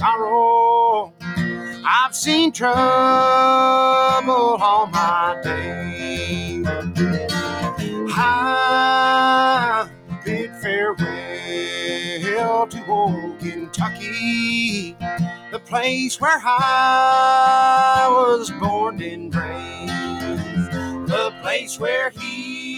Sorrow. I've seen trouble all my days. I bid farewell to old Kentucky the place where I was born and raised, the place where he.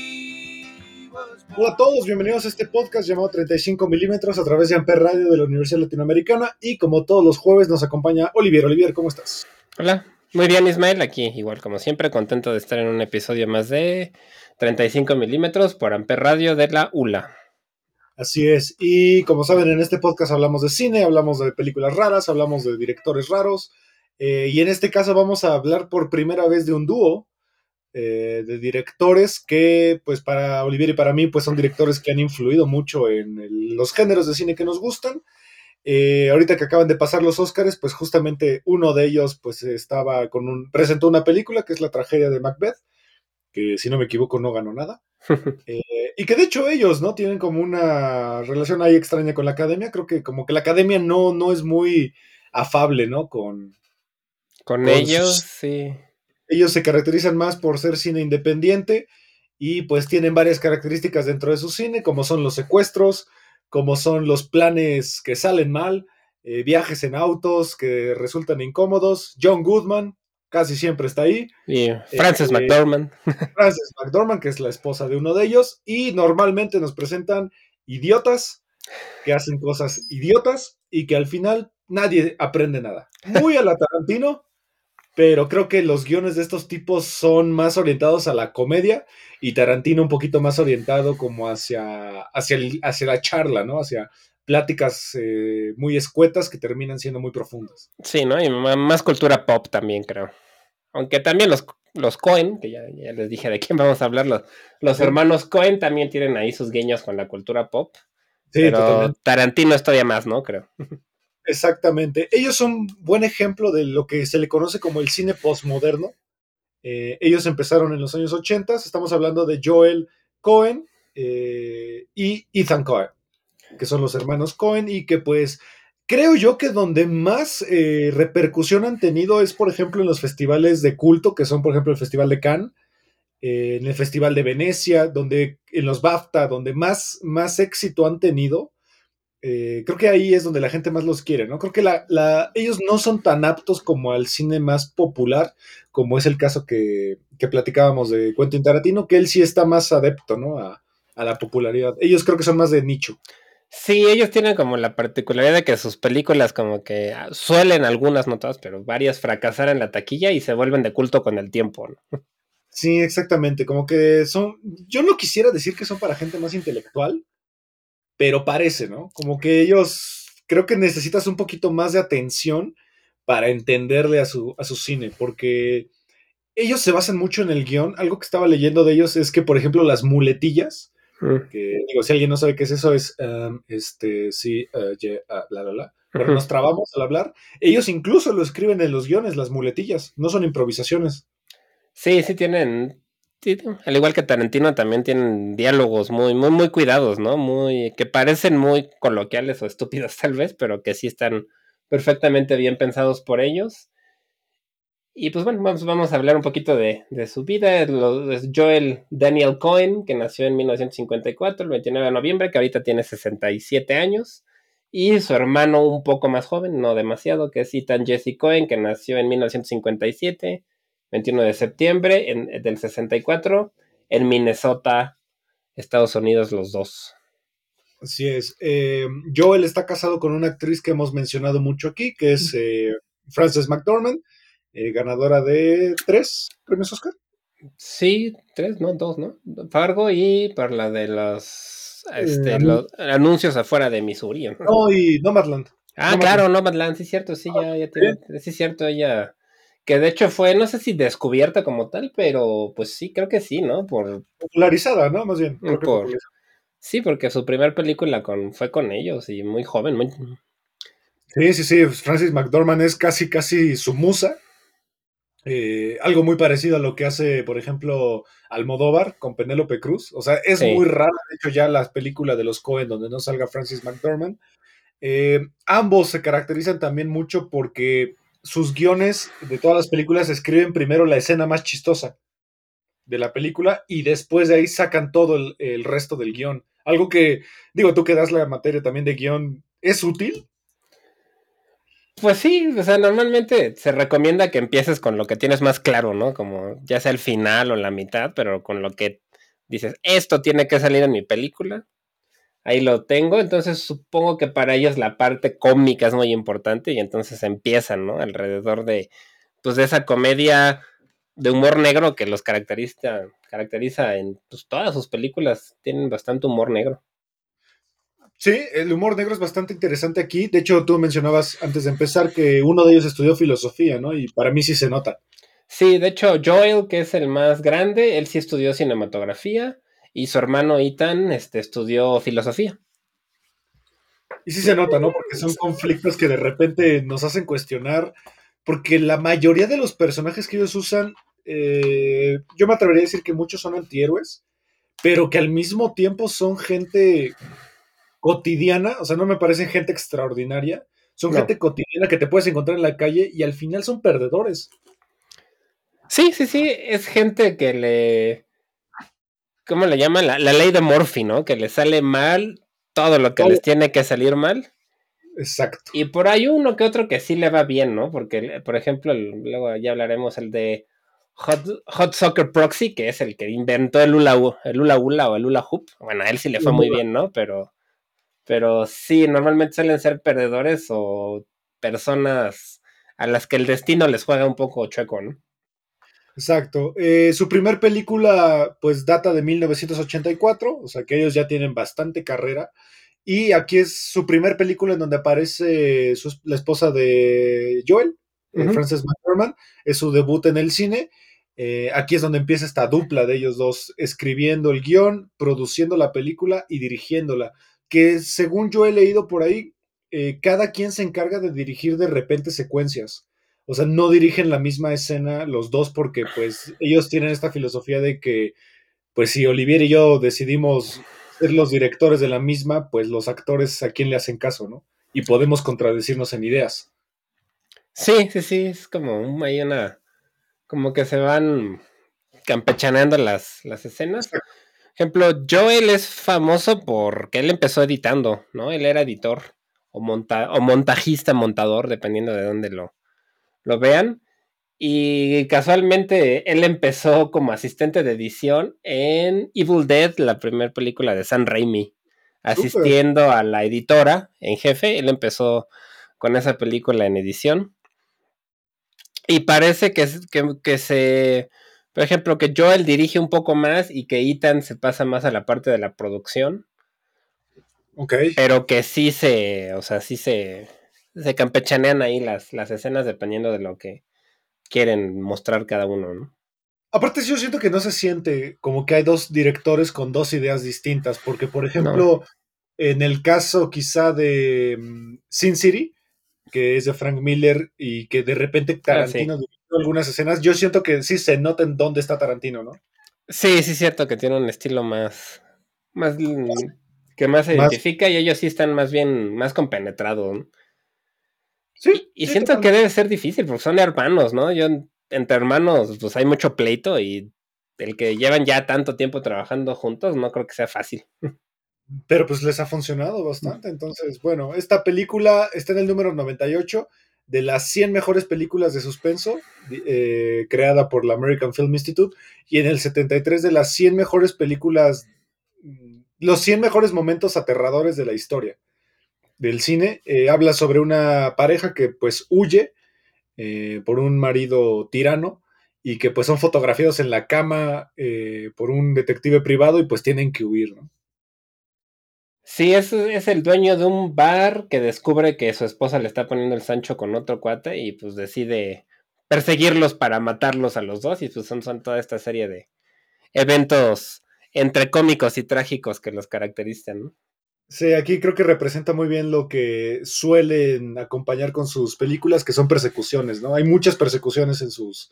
Hola a todos, bienvenidos a este podcast llamado 35 milímetros a través de Amper Radio de la Universidad Latinoamericana y como todos los jueves nos acompaña Olivier. Olivier, ¿cómo estás? Hola, muy bien Ismael, aquí igual como siempre, contento de estar en un episodio más de 35 milímetros por Amper Radio de la ULA. Así es, y como saben en este podcast hablamos de cine, hablamos de películas raras, hablamos de directores raros eh, y en este caso vamos a hablar por primera vez de un dúo eh, de directores que pues para Olivier y para mí pues son directores que han influido mucho en el- los géneros de cine que nos gustan. Eh, ahorita que acaban de pasar los Oscars, pues justamente uno de ellos pues estaba con un presentó una película que es la tragedia de Macbeth, que si no me equivoco no ganó nada. Eh, y que de hecho ellos, ¿no? Tienen como una relación ahí extraña con la academia. Creo que como que la academia no, no es muy afable, ¿no? Con Con Con ellos, sus- sí. Ellos se caracterizan más por ser cine independiente y pues tienen varias características dentro de su cine, como son los secuestros, como son los planes que salen mal, eh, viajes en autos que resultan incómodos. John Goodman casi siempre está ahí. Y Frances Eh, McDormand. Frances McDormand, que es la esposa de uno de ellos, y normalmente nos presentan idiotas que hacen cosas idiotas y que al final nadie aprende nada. Muy a la Tarantino, pero creo que los guiones de estos tipos son más orientados a la comedia y Tarantino un poquito más orientado como hacia, hacia, el- hacia la charla, ¿no? Hacia pláticas eh, muy escuetas que terminan siendo muy profundas. Sí, ¿no? Y más cultura pop también, creo. Aunque también los, los Cohen, que ya, ya les dije de quién vamos a hablar, los, los Sí. hermanos Cohen también tienen ahí sus guiños con la cultura pop. Sí, pero totalmente. Tarantino es todavía más, ¿no? Creo. Exactamente. Ellos son buen ejemplo de lo que se le conoce como el cine postmoderno. Eh, ellos empezaron en los años 80, estamos hablando de Joel Cohen eh, y Ethan Cohen, que son los hermanos Cohen y que pues creo yo que donde más eh, repercusión han tenido es por ejemplo en los festivales de culto, que son por ejemplo el Festival de Cannes, en el Festival de Venecia, donde en los BAFTA, donde más, más éxito han tenido. Eh, creo que ahí es donde la gente más los quiere, ¿no? Creo que la, la- ellos no son tan aptos como al cine más popular, como es el caso que, que platicábamos de Quentin Tarantino, que él sí está más adepto, ¿no? A, a la popularidad. Ellos creo que son más de nicho. Sí, ellos tienen como la particularidad de que sus películas como que ah, suelen algunas, no todas, pero varias fracasar en la taquilla y se vuelven de culto con el tiempo, ¿no? Sí, exactamente. Como que son. Yo no quisiera decir que son para gente más intelectual, pero parece, ¿no? Como que ellos. Creo que necesitas un poquito más de atención para entenderle a su, a su cine, porque ellos se basan mucho en el guion. Algo que estaba leyendo de ellos es que, por ejemplo, las muletillas, Mm. que digo, si alguien no sabe qué es eso, es um, este, sí, uh, yeah, ah, bla, bla, bla. Pero nos trabamos al hablar. Ellos incluso lo escriben en los guiones, las muletillas, no son improvisaciones. Sí, sí tienen, al igual que Tarantino también tienen diálogos muy, muy, muy cuidados, ¿no? Muy, que parecen muy coloquiales o estúpidos tal vez, pero que sí están perfectamente bien pensados por ellos. Y pues bueno, vamos, vamos a hablar un poquito de, de su vida. Es Joel Daniel Cohen, que nació en 1954, el 29 de noviembre, que ahorita tiene 67 años. Y su hermano un poco más joven, no demasiado, que es Ethan Jesse Cohen, que nació en 1957. 21 de septiembre en- del 64 en Minnesota, Estados Unidos, los dos. Así es. Eh, Joel está casado con una actriz que hemos mencionado mucho aquí, que es eh, Frances McDormand, eh, ganadora de tres premios Oscar. Sí, tres, no, dos, ¿no? Fargo y por la de los, este, Eh, los anuncios afuera de Missouri. ¿no? No, y Nomadland. Ah, claro, Nomadland, sí es cierto, sí, ya, ya tiene, sí es cierto, ella, que de hecho fue, no sé si descubierta como tal, pero pues sí, creo que sí, ¿no? Por popularizada, ¿no? Más bien. sí, porque su primera película con, fue con ellos y muy joven, muy... Sí, sí, sí, Francis McDormand es casi, casi su musa. Eh, algo muy parecido a lo que hace, por ejemplo, Almodóvar con Penélope Cruz. O sea, es muy raro, de hecho, ya las películas de los Cohen donde no salga Francis McDormand. Eh, ambos se caracterizan también mucho porque sus guiones de todas las películas escriben primero la escena más chistosa de la película y después de ahí sacan todo el, resto del guion. Algo que, digo, tú que das la materia también de guion, ¿es útil? Pues sí, o sea, normalmente se recomienda que empieces con lo que tienes más claro, ¿no? Como ya sea el final o la mitad, pero con lo que dices, esto tiene que salir en mi película. Ahí lo tengo, entonces supongo que para ellos la parte cómica es muy importante y entonces empiezan, ¿no? Alrededor de, pues, de esa comedia de humor negro que los caracteriza, caracteriza en pues, todas sus películas, tienen bastante humor negro. Sí, el humor negro es bastante interesante aquí. De hecho, tú mencionabas antes de empezar que uno de ellos estudió filosofía, ¿no? Y para mí sí se nota. Sí, de hecho, Joel, que es el más grande, él sí estudió cinematografía y su hermano Ethan este, estudió filosofía. Y sí se nota, ¿no? Porque son conflictos que de repente nos hacen cuestionar, porque la mayoría de los personajes que ellos usan, eh, yo me atrevería a decir que muchos son antihéroes, pero que al mismo tiempo son gente cotidiana, o sea, no me parecen gente extraordinaria, son gente cotidiana que te puedes encontrar en la calle y al final son perdedores. Sí, sí, sí, es gente que le... ¿Cómo le llaman? La, ley de Morphy, ¿no? Que le sale mal todo lo que les tiene que salir mal. Exacto. Y por ahí uno que otro que sí le va bien, ¿no? Porque, por ejemplo, luego ya hablaremos el de Hot, Soccer Proxy, que es el que inventó el hula, el hula hula o el hula hoop. Bueno, a él sí le fue muy bien, ¿no? Pero pero sí, normalmente suelen ser perdedores o personas a las que el destino les juega un poco chueco, ¿no? Exacto. Eh, su primer película, pues, data de 1984, o sea que ellos ya tienen bastante carrera. Y aquí es su primer película en donde aparece la esposa de Joel, uh Frances McDormand, es su debut en el cine. Eh, aquí es donde empieza esta dupla de ellos dos, escribiendo el guion, produciendo la película y dirigiéndola que según yo he leído por ahí, eh, cada quien se encarga de dirigir de repente secuencias. O sea, no dirigen la misma escena los dos porque pues ellos tienen esta filosofía de que pues si Olivier y yo decidimos ser los directores de la misma, pues los actores a quién le hacen caso, ¿no? Y podemos contradecirnos en ideas. Sí, sí, sí, es como hay una, como que se van campechaneando las, las escenas ejemplo, Joel es famoso porque él empezó editando, ¿no? Él era editor o, monta o montajista, montador, dependiendo de dónde lo, lo vean. Y casualmente él empezó como asistente de edición en Evil Dead, la primera película de San Raimi, asistiendo a la editora en jefe. Él empezó con esa película en edición. Y parece que, que, que se por ejemplo, que Joel dirige un poco más y que Ethan se pasa más a la parte de la producción. Ok. Pero que sí se, o sea, sí se, se campechanean ahí las, las escenas dependiendo de lo que quieren mostrar cada uno, ¿no? Aparte, yo siento que no se siente como que hay dos directores con dos ideas distintas, porque, por ejemplo, en el caso quizá de mm, Sin City, que es de Frank Miller y que de repente ah, Tarantino algunas escenas, yo siento que sí se nota en dónde está Tarantino, ¿no? Sí, sí, es cierto que tiene un estilo más. más que más se identifica y ellos sí están más bien, más compenetrados. Sí. Y, siento que debe ser difícil porque son hermanos, ¿no? Yo, entre hermanos, pues hay mucho pleito y el que llevan ya tanto tiempo trabajando juntos, no creo que sea fácil. Pero pues les ha funcionado bastante. Entonces, bueno, esta película está en el número 98 de las 100 mejores películas de suspenso eh, creada por la American Film Institute y en el 73 de las 100 mejores películas, mm, los 100 mejores momentos aterradores de la historia del cine. Eh, habla sobre una pareja que pues huye eh, por un marido tirano y que pues son fotografiados en la cama por un detective privado y pues tienen que huir, ¿no? Sí, es, es el dueño de un bar que descubre que su esposa le está poniendo el Sancho con otro cuate y pues decide perseguirlos para matarlos a los dos y pues son, son toda esta serie de eventos entre cómicos y trágicos que los caracterizan, ¿no? Sí, aquí creo que representa muy bien lo que suelen acompañar con sus películas, que son persecuciones, ¿no? Hay muchas persecuciones en sus,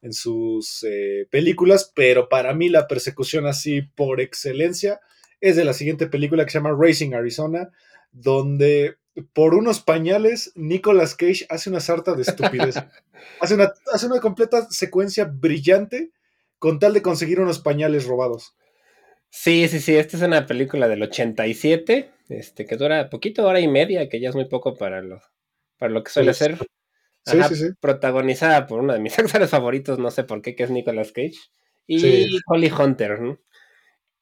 en sus eh, películas, pero para mí la persecución así por excelencia es de la siguiente película que se llama Racing Arizona, donde por unos pañales Nicolas Cage hace una sarta de estupidez. hace, una, hace una completa secuencia brillante con tal de conseguir unos pañales robados. Sí, sí, sí, esta es una película del 87, este, que dura poquito, hora y media, que ya es muy poco para lo, para lo que suele ser. Sí, sí, sí. Protagonizada por uno de mis actores favoritos, no sé por qué, que es Nicolas Cage. Y Holly Hunter, ¿no?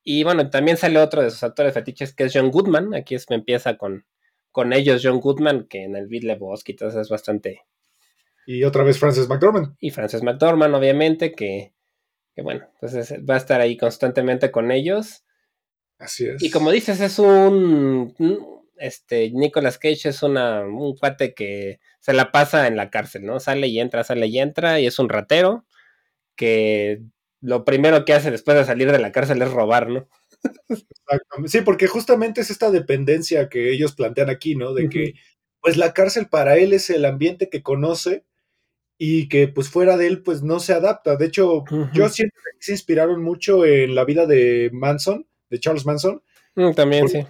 Y bueno, también sale otro de sus actores fetiches, que es John Goodman. Aquí es, empieza con, con ellos, John Goodman, que en el Beat Le y todo es bastante. Y otra vez Frances McDormand. Y Frances McDormand, obviamente, que que bueno, pues va a estar ahí constantemente con ellos. Así es. Y como dices, es un, este, Nicolas Cage es una, un cuate que se la pasa en la cárcel, ¿no? Sale y entra, sale y entra, y es un ratero que lo primero que hace después de salir de la cárcel es robar, ¿no? Sí, porque justamente es esta dependencia que ellos plantean aquí, ¿no? De que, pues la cárcel para él es el ambiente que conoce y que pues fuera de él pues no se adapta. De hecho, yo siento que se inspiraron mucho en la vida de Manson, de Charles Manson. Mm, también, sí.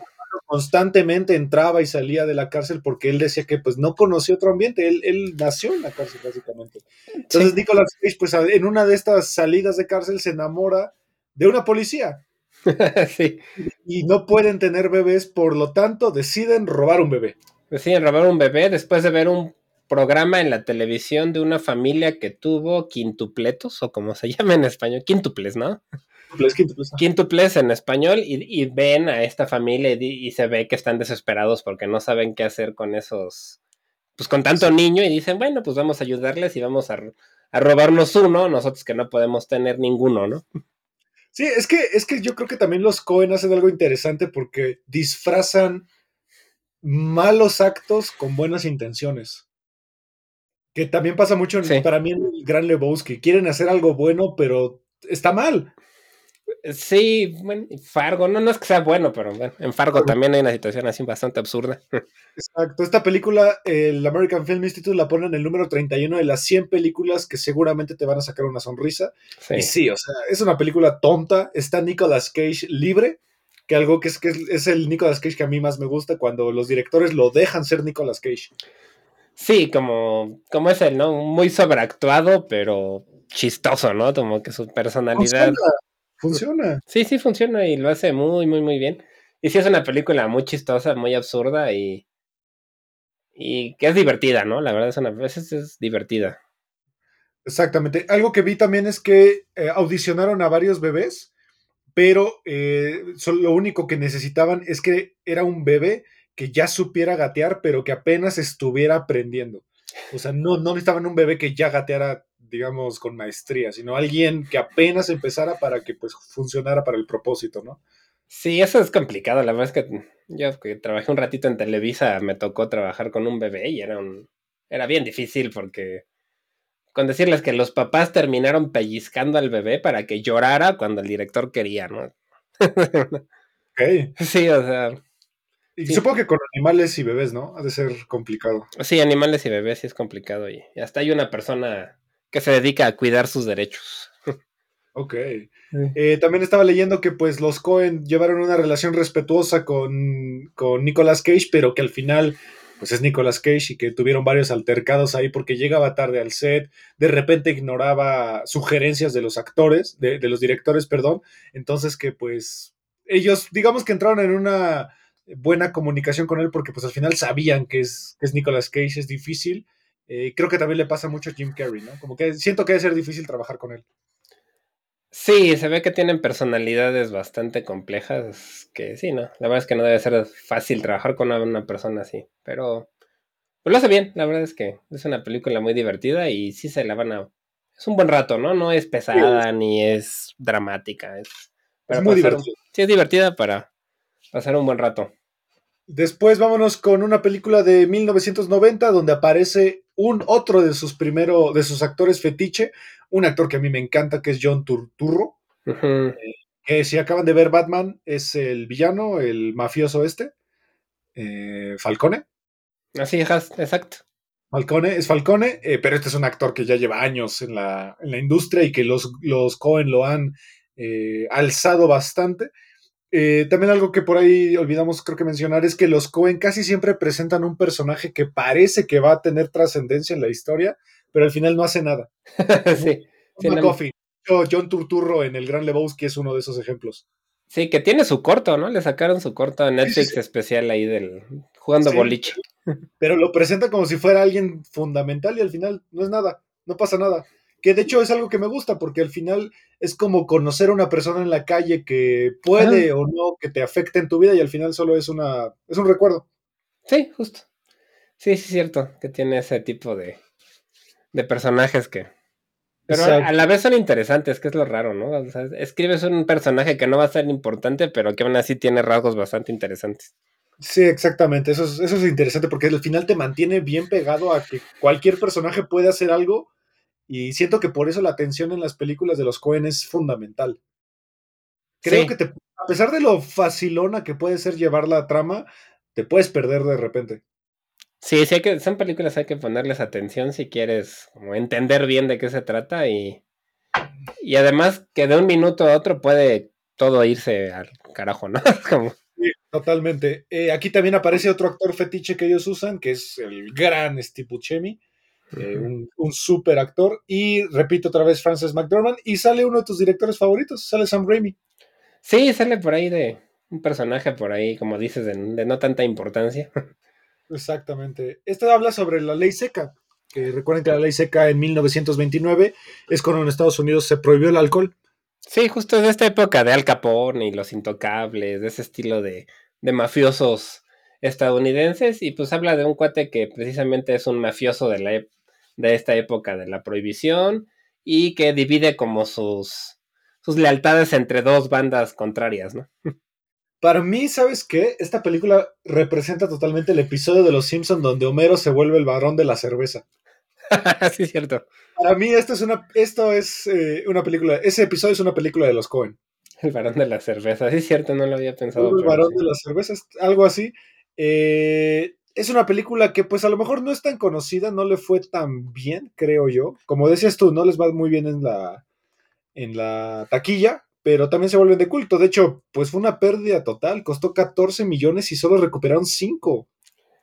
Constantemente entraba y salía de la cárcel porque él decía que pues no conocía otro ambiente, él, él nació en la cárcel básicamente. Entonces Nicolas Cage pues en una de estas salidas de cárcel se enamora de una policía. sí. Y no pueden tener bebés, por lo tanto deciden robar un bebé. Deciden robar un bebé después de ver un programa en la televisión de una familia que tuvo quintupletos, o como se llama en español, quintuples, ¿no? Quintuples, quintuples. en español, y, ven a esta familia y, se ve que están desesperados porque no saben qué hacer con esos, pues con tanto niño, y dicen, bueno, pues vamos a ayudarles y vamos a, a robarnos uno, nosotros que no podemos tener ninguno, ¿no? Sí, es que, es que yo creo que también los Cohen hacen algo interesante porque disfrazan malos actos con buenas intenciones. Que también pasa mucho para mí en el Gran Lebowski. Quieren hacer algo bueno, pero está mal. Sí, bueno, Fargo, no, no es que sea bueno, pero bueno, en Fargo también hay una situación así bastante absurda. Exacto, esta película, el American Film Institute la pone en el número 31 de las 100 películas que seguramente te van a sacar una sonrisa. Y sí, o sea, es una película tonta, está Nicolas Cage libre, que algo que es, que es el Nicolas Cage que a mí más me gusta cuando los directores lo dejan ser Nicolas Cage. Sí, como, como es él, ¿no? Muy sobreactuado, pero chistoso, ¿no? Como que su personalidad. Funciona. Sí, sí, funciona y lo hace muy, muy, muy bien. Y sí, es una película muy chistosa, muy absurda y. Y que es divertida, ¿no? La verdad es una. veces es divertida. Exactamente. Algo que vi también es que eh, audicionaron a varios bebés, pero eh, lo único que necesitaban es que era un bebé que ya supiera gatear, pero que apenas estuviera aprendiendo. O sea, no, no necesitaban un bebé que ya gateara, digamos, con maestría, sino alguien que apenas empezara para que pues funcionara para el propósito, ¿no? Sí, eso es complicado. La verdad es que yo que trabajé un ratito en Televisa, me tocó trabajar con un bebé y era un era bien difícil porque con decirles que los papás terminaron pellizcando al bebé para que llorara cuando el director quería, ¿no? Okay. Sí, o sea, y supongo que con animales y bebés, ¿no? Ha de ser complicado. Sí, animales y bebés sí es complicado. Y hasta hay una persona que se dedica a cuidar sus derechos. Ok. Eh, también estaba leyendo que pues los Cohen llevaron una relación respetuosa con, con Nicolas Cage, pero que al final pues es Nicolas Cage y que tuvieron varios altercados ahí porque llegaba tarde al set, de repente ignoraba sugerencias de los actores, de, de los directores, perdón, entonces que pues ellos digamos que entraron en una buena comunicación con él porque pues al final sabían que es, que es Nicolas Cage, es difícil. Eh, creo que también le pasa mucho a Jim Carrey, ¿no? Como que siento que debe ser difícil trabajar con él. Sí, se ve que tienen personalidades bastante complejas, que sí, ¿no? La verdad es que no debe ser fácil trabajar con una persona así, pero pues lo hace bien, la verdad es que es una película muy divertida y sí se la van a... Es un buen rato, ¿no? No es pesada ni es dramática, es... es muy divertida. Sí, es divertida para pasar un buen rato. Después vámonos con una película de 1990 donde aparece un otro de sus primeros, de sus actores fetiche, un actor que a mí me encanta, que es John Turturro, Ujú. que si acaban de ver Batman, es el villano, el mafioso este, eh, Falcone. Así es, exacto. Falcone, es Falcone, eh, pero este es un actor que ya lleva años en la, en la industria y que los, los Cohen lo han eh, alzado bastante. Eh, también algo que por ahí olvidamos creo que mencionar es que los Cohen casi siempre presentan un personaje que parece que va a tener trascendencia en la historia, pero al final no hace nada. sí. John Turturro en El Gran Lebowski es uno de esos ejemplos. sí, que tiene su corto, ¿no? Le sacaron su corto en Netflix Sí, sí. especial ahí del jugando Sí. boliche. Pero lo presenta como si fuera alguien fundamental y al final no es nada, no pasa nada. Que de hecho es algo que me gusta porque al final es como conocer a una persona en la calle que puede o no que te afecte en tu vida y al final solo es una es un recuerdo. Sí, justo. Sí, sí, es cierto que tiene ese tipo de, de personajes que... Pero Exacto. a la vez son interesantes, que es lo raro, ¿no? O sea, escribes un personaje que no va a ser importante, pero que aún así tiene rasgos bastante interesantes. Sí, exactamente. Eso es, eso es interesante porque al final te mantiene bien pegado a que cualquier personaje puede hacer algo y siento que por eso la atención en las películas de los Cohen es fundamental. Creo Sí. que te, a pesar de lo facilona que puede ser llevar la trama, te puedes perder de repente. Sí, sí hay que, son películas, hay que ponerles atención si quieres como entender bien de qué se trata y, y además que de un minuto a otro puede todo irse al carajo, ¿no? Como, Sí, totalmente. Eh, aquí también aparece otro actor fetiche que ellos usan, que es el gran Steve Buscemi, eh, un, un super actor. Y repito otra vez, Frances McDormand. Y sale uno de tus directores favoritos, sale Sam Raimi. Sí, sale por ahí de un personaje por ahí, como dices, de, de no tanta importancia. Exactamente. Este habla sobre la ley seca. Que recuerden que la ley seca en 1929 es cuando en Estados Unidos se prohibió el alcohol. Sí, justo de esta época de Al Capone y los intocables, de ese estilo de, de mafiosos estadounidenses, y pues habla de un cuate que precisamente es un mafioso de, la, de esta época de la prohibición y que divide como sus, sus lealtades entre dos bandas contrarias, ¿no? Para mí, ¿sabes qué? Esta película representa totalmente el episodio de Los Simpson donde Homero se vuelve el varón de la cerveza. sí, es cierto. Para mí, esto es una, esto es, eh, una película, ese episodio es una película de los Cohen. El varón de la cerveza, sí, es cierto, no lo había pensado. el varón sí. de la cerveza, es algo así. Eh, es una película que pues a lo mejor no es tan conocida, no le fue tan bien, creo yo. Como decías tú, no les va muy bien en la, en la taquilla, pero también se vuelven de culto. De hecho, pues fue una pérdida total, costó 14 millones y solo recuperaron 5.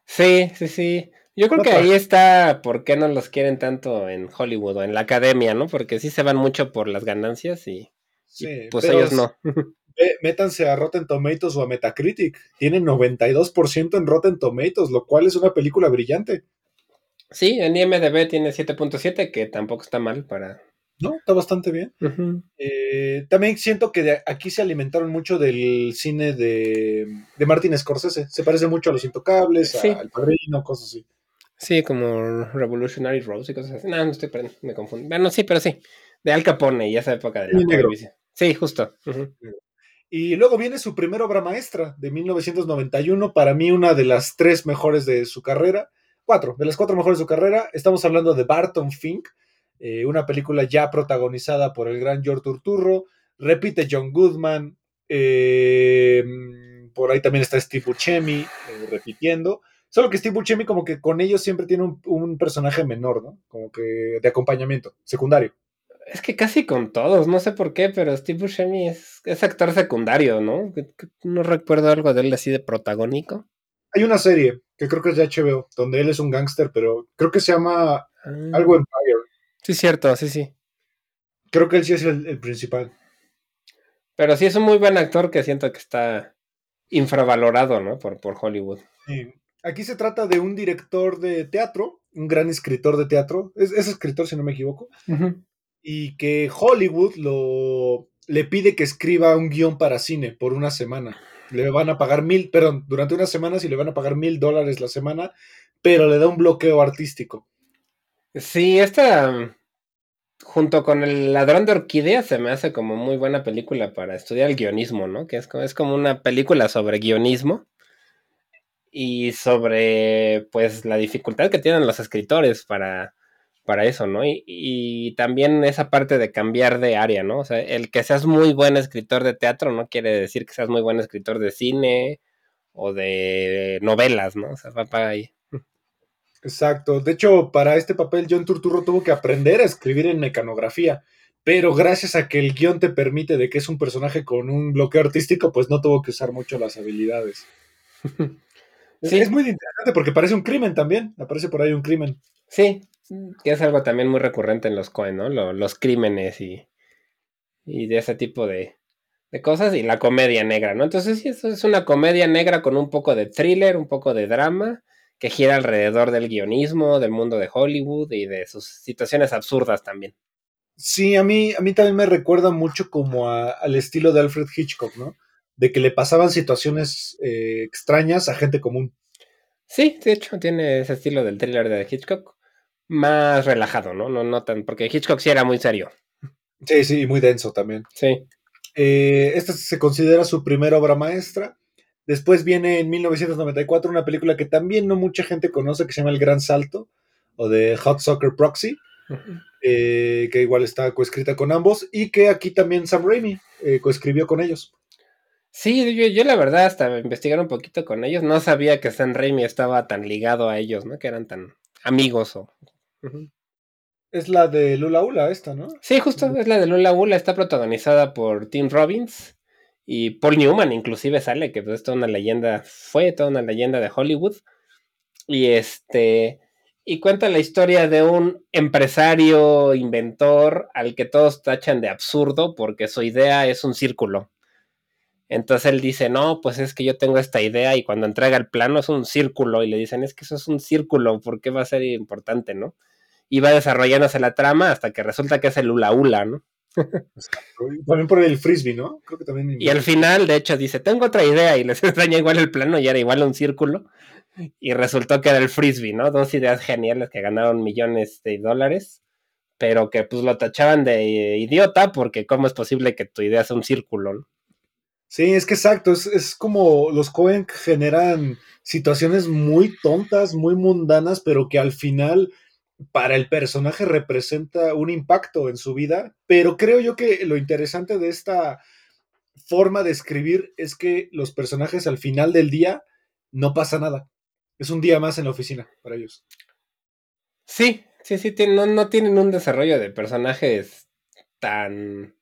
Sí, sí, sí. Yo creo que ahí está por qué no los quieren tanto en Hollywood o en la academia, ¿no? Porque sí se van mucho por las ganancias y, y, Sí, pues pero ellos no. Métanse a Rotten Tomatoes o a Metacritic. Tienen 92% en Rotten Tomatoes, lo cual es una película brillante. Sí, en IMDB tiene 7.7, que tampoco está mal para... ¿No? Está bastante bien. Eh, también siento que de aquí se alimentaron mucho del cine de, de Martin Scorsese. Se parece mucho a Los Intocables, a Sí. El Padrino, cosas así. Sí, como Revolutionary Rose y cosas así. No, no estoy perdiendo, me confundo. Bueno, sí, pero sí. De Al Capone y esa época de la. Sí, justo. Ujú. Y luego viene su primera obra maestra de 1991, para mí una de las tres mejores de su carrera, cuatro, de las cuatro mejores de su carrera. Estamos hablando de Barton Fink, eh, una película ya protagonizada por el gran George Turturro, repite John Goodman, eh, por ahí también está Steve Buscemi eh, repitiendo. Solo que Steve Buscemi como que con ellos siempre tiene un, un personaje menor, ¿no? Como que de acompañamiento, secundario. Es que casi con todos, no sé por qué, pero Steve Buscemi es, es actor secundario, ¿no? No recuerdo algo de él así de protagónico. Hay una serie que creo que es de HBO, donde él es un gángster, pero creo que se llama Ah, algo Empire. Sí, cierto, sí, sí. Creo que él sí es el, el principal. Pero sí es un muy buen actor que siento que está infravalorado, ¿no? Por, por Hollywood. Sí. Aquí se trata de un director de teatro, un gran escritor de teatro, es, es escritor si no me equivoco, y que Hollywood lo, le pide que escriba un guion para cine por una semana. Le van a pagar mil, perdón, durante una semana sí le van a pagar mil dólares la semana, pero le da un bloqueo artístico. Sí, esta. junto con El ladrón de orquídeas se me hace como muy buena película para estudiar el guionismo, ¿no? Que es como, es como una película sobre guionismo y sobre pues la dificultad que tienen los escritores para, para eso, ¿no? Y, y, también esa parte de cambiar de área, ¿no? O sea, el que seas muy buen escritor de teatro no quiere decir que seas muy buen escritor de cine o de novelas, ¿no? O sea, va para ahí. Exacto. De hecho, para este papel, John Turturro tuvo que aprender a escribir en mecanografía. Pero gracias a que el guion te permite de que es un personaje con un bloqueo artístico, pues no tuvo que usar mucho las habilidades. sí. Es muy interesante porque parece un crimen también. Aparece por ahí un crimen. Sí, que es algo también muy recurrente en los Coen, ¿no? Los, los crímenes y, y de ese tipo de, de, cosas y la comedia negra, ¿no? Entonces sí, eso es una comedia negra con un poco de thriller, un poco de drama que gira alrededor del guionismo, del mundo de Hollywood y de sus situaciones absurdas también. Sí, a mí, a mí también me recuerda mucho como a, al estilo de Alfred Hitchcock, ¿no? De que le pasaban situaciones eh, extrañas a gente común. Sí, de hecho, tiene ese estilo del thriller de Hitchcock, más relajado, ¿no? No, no tan, porque Hitchcock sí era muy serio. Sí, sí, y muy denso también. Sí. Eh, esta se considera su primera obra maestra. Después viene en 1994 una película que también no mucha gente conoce, que se llama El Gran Salto, o de Hot Soccer Proxy, uh -huh. eh, que igual está coescrita con ambos, y que aquí también Sam Raimi eh, coescribió con ellos. Sí, yo, yo, la verdad hasta investigar un poquito con ellos, no sabía que Sam Raimi estaba tan ligado a ellos, ¿no? Que eran tan amigos o... Uh -huh. Es la de Lula Ula esta, ¿no? Sí, justo, es la de Lula Ula, está protagonizada por Tim Robbins, y Paul Newman inclusive sale, que pues, es toda una leyenda, fue toda una leyenda de Hollywood. Y este, y cuenta la historia de un empresario inventor al que todos tachan de absurdo porque su idea es un círculo. Entonces él dice, no, pues es que yo tengo esta idea y cuando entrega el plano es un círculo y le dicen, es que eso es un círculo, ¿por qué va a ser importante, no? Y va desarrollándose la trama hasta que resulta que es el hula hula, ¿no? También por el frisbee, ¿no? Creo que también. Y al final, de hecho, dice: Tengo otra idea y les extraña igual el plano y era igual un círculo. Y resultó que era el frisbee, ¿no? Dos ideas geniales que ganaron millones de dólares, pero que pues lo tachaban de idiota porque, ¿cómo es posible que tu idea sea un círculo? ¿no? Sí, es que exacto. Es, es como los Cohen generan situaciones muy tontas, muy mundanas, pero que al final para el personaje representa un impacto en su vida, pero creo yo que lo interesante de esta forma de escribir es que los personajes al final del día no pasa nada. Es un día más en la oficina para ellos. Sí, sí, sí, no, no tienen un desarrollo de personajes tan...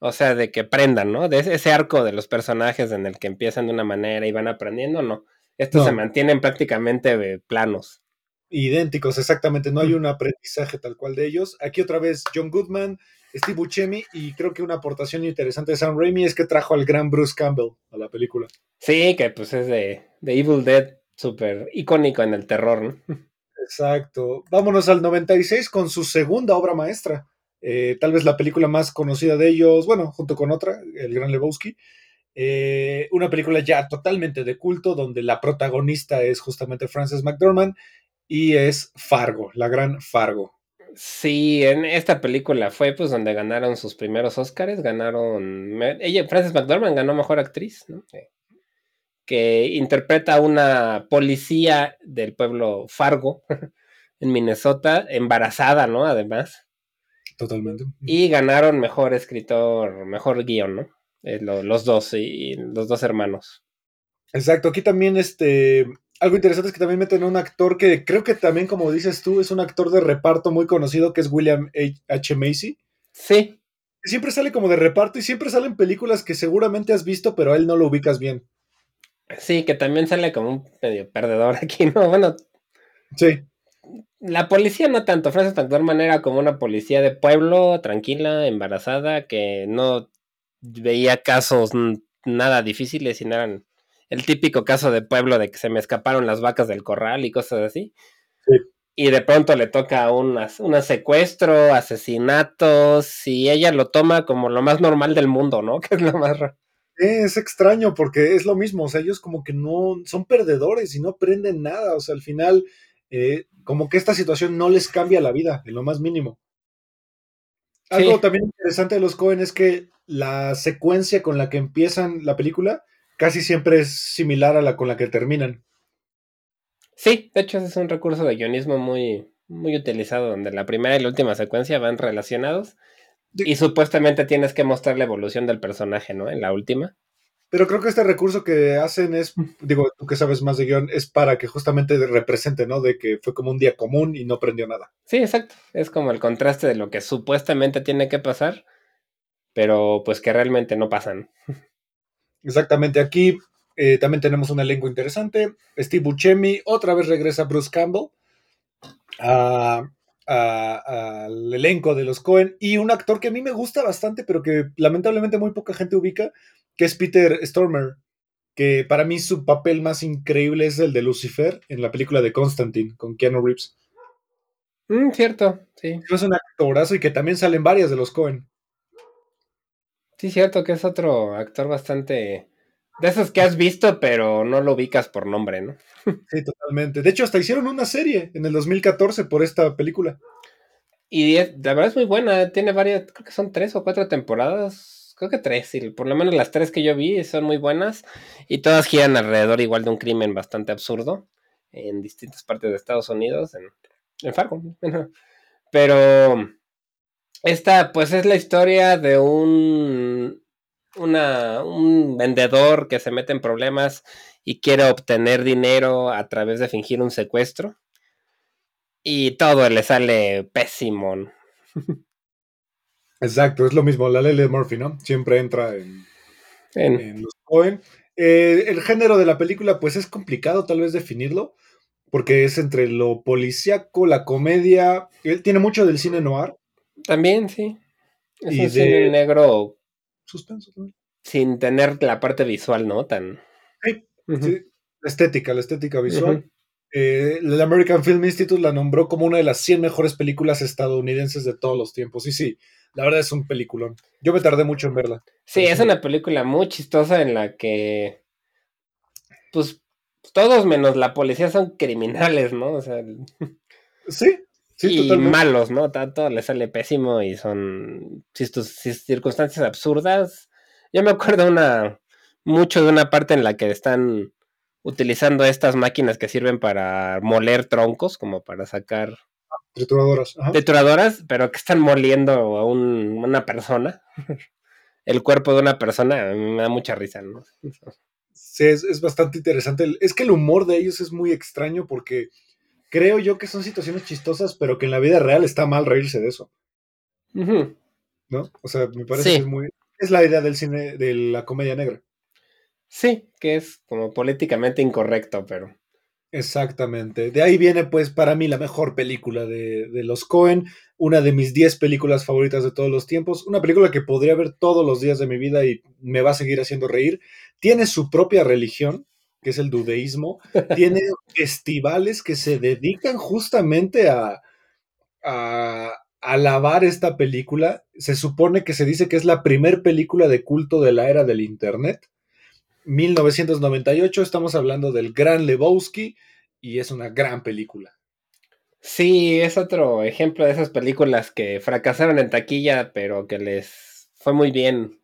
O sea, de que aprendan, ¿no? De ese arco de los personajes en el que empiezan de una manera y van aprendiendo, no. Estos no. se mantienen prácticamente planos idénticos, exactamente. No hay un aprendizaje tal cual de ellos. Aquí otra vez John Goodman, Steve Buscemi y creo que una aportación interesante de Sam Raimi es que trajo al gran Bruce Campbell a la película. Sí, que pues es de, de Evil Dead, súper icónico en el terror, ¿no? Exacto. Vámonos al 96 con su segunda obra maestra. Eh, tal vez la película más conocida de ellos, bueno, junto con otra, El Gran Lebowski. Eh, una película ya totalmente de culto, donde la protagonista es justamente Frances McDormand y es Fargo, la gran Fargo. Sí, en esta película fue pues donde ganaron sus primeros Oscars, ganaron, ella, Frances McDormand ganó Mejor Actriz, ¿no? que interpreta a una policía del pueblo Fargo, en Minnesota, embarazada, ¿no? Además. Totalmente. Y ganaron Mejor Escritor, Mejor Guión, ¿no? Eh, lo, los dos, y los dos hermanos. Exacto, aquí también este, algo interesante es que también meten a un actor que creo que también, como dices tú, es un actor de reparto muy conocido, que es William H. Macy. Sí. Siempre sale como de reparto y siempre salen películas que seguramente has visto, pero a él no lo ubicas bien. Sí, que también sale como un medio perdedor aquí, ¿no? Bueno. Sí. La policía no tanto. Frances McDormand era como una policía de pueblo, tranquila, embarazada, que no veía casos nada difíciles y no eran el típico caso de pueblo de que se me escaparon las vacas del corral y cosas así. Sí. Y de pronto le toca un secuestro, asesinatos, y ella lo toma como lo más normal del mundo, ¿no? Que es lo más raro. Es extraño porque es lo mismo, o sea, ellos como que no son perdedores y no aprenden nada, o sea, al final, eh, como que esta situación no les cambia la vida, en lo más mínimo. Algo también interesante de los Cohen es que la secuencia con la que empiezan la película casi siempre es similar a la con la que terminan. Sí, de hecho es un recurso de guionismo muy, muy utilizado, donde la primera y la última secuencia van relacionados. Y supuestamente tienes que mostrar la evolución del personaje, ¿no? En la última. Pero creo que este recurso que hacen es, digo, tú que sabes más de guion, es para que justamente represente, ¿no? De que fue como un día común y no prendió nada. Sí, exacto. Es como el contraste de lo que supuestamente tiene que pasar, pero pues que realmente no pasan. Exactamente. Aquí eh, también tenemos un elenco interesante. Steve Buscemi, otra vez regresa Bruce Campbell al elenco de los Cohen y un actor que a mí me gusta bastante, pero que lamentablemente muy poca gente ubica, que es Peter Stormer, que para mí su papel más increíble es el de Lucifer en la película de Constantine con Keanu Reeves. Mm, cierto, sí. Es un actorazo y que también salen varias de los Cohen. Sí, cierto, que es otro actor bastante... De esos que has visto, pero no lo ubicas por nombre, ¿no? Sí, totalmente. De hecho, hasta hicieron una serie en el 2014 por esta película. Y la verdad es muy buena, tiene varias, creo que son tres o cuatro temporadas creo que tres, y por lo menos las tres que yo vi son muy buenas y todas giran alrededor igual de un crimen bastante absurdo en distintas partes de Estados Unidos, en, en Fargo. Pero esta pues es la historia de un, una, un vendedor que se mete en problemas y quiere obtener dinero a través de fingir un secuestro. Y todo le sale pésimo. Exacto, es lo mismo, la ley de Murphy, ¿no? Siempre entra en, los Cohen. Eh, el género de la película, pues es complicado tal vez definirlo, porque es entre lo policíaco, la comedia. Él tiene mucho del cine noir. También, sí. Es y un cine negro. Suspenso también. Sin tener la parte visual, ¿no? Tan. Sí, La estética, la estética visual. Eh, el American Film Institute la nombró como una de las 100 mejores películas estadounidenses de todos los tiempos. Y sí, la verdad es un peliculón. Yo me tardé mucho en verla. Sí, es una película muy chistosa en la que, pues, todos menos la policía son criminales, ¿no? O sea, sí. Sí, y malos, ¿no? Todo le sale pésimo y son circunstancias absurdas. Yo me acuerdo una mucho de una parte en la que están utilizando estas máquinas que sirven para moler troncos, como para sacar Trituradoras. Trituradoras, pero que están moliendo a una persona. El cuerpo de una persona me da mucha risa, ¿no? Sí, es, bastante interesante. Es que el humor de ellos es muy extraño porque creo yo que son situaciones chistosas, pero que en la vida real está mal reírse de eso. ¿No? O sea, me parece que es muy. Es la idea del cine, de la comedia negra. Sí, que es como políticamente incorrecto, pero. Exactamente. De ahí viene, pues, para mí la mejor película de, los Cohen, una de mis 10 películas favoritas de todos los tiempos, una película que podría ver todos los días de mi vida y me va a seguir haciendo reír. Tiene su propia religión, que es el dudeísmo. Tiene festivales que se dedican justamente a, a alabar esta película. Se supone que se dice que es la primer película de culto de la era del Internet. 1998, estamos hablando del Gran Lebowski y es una gran película. Sí, es otro ejemplo de esas películas que fracasaron en taquilla, pero que les fue muy bien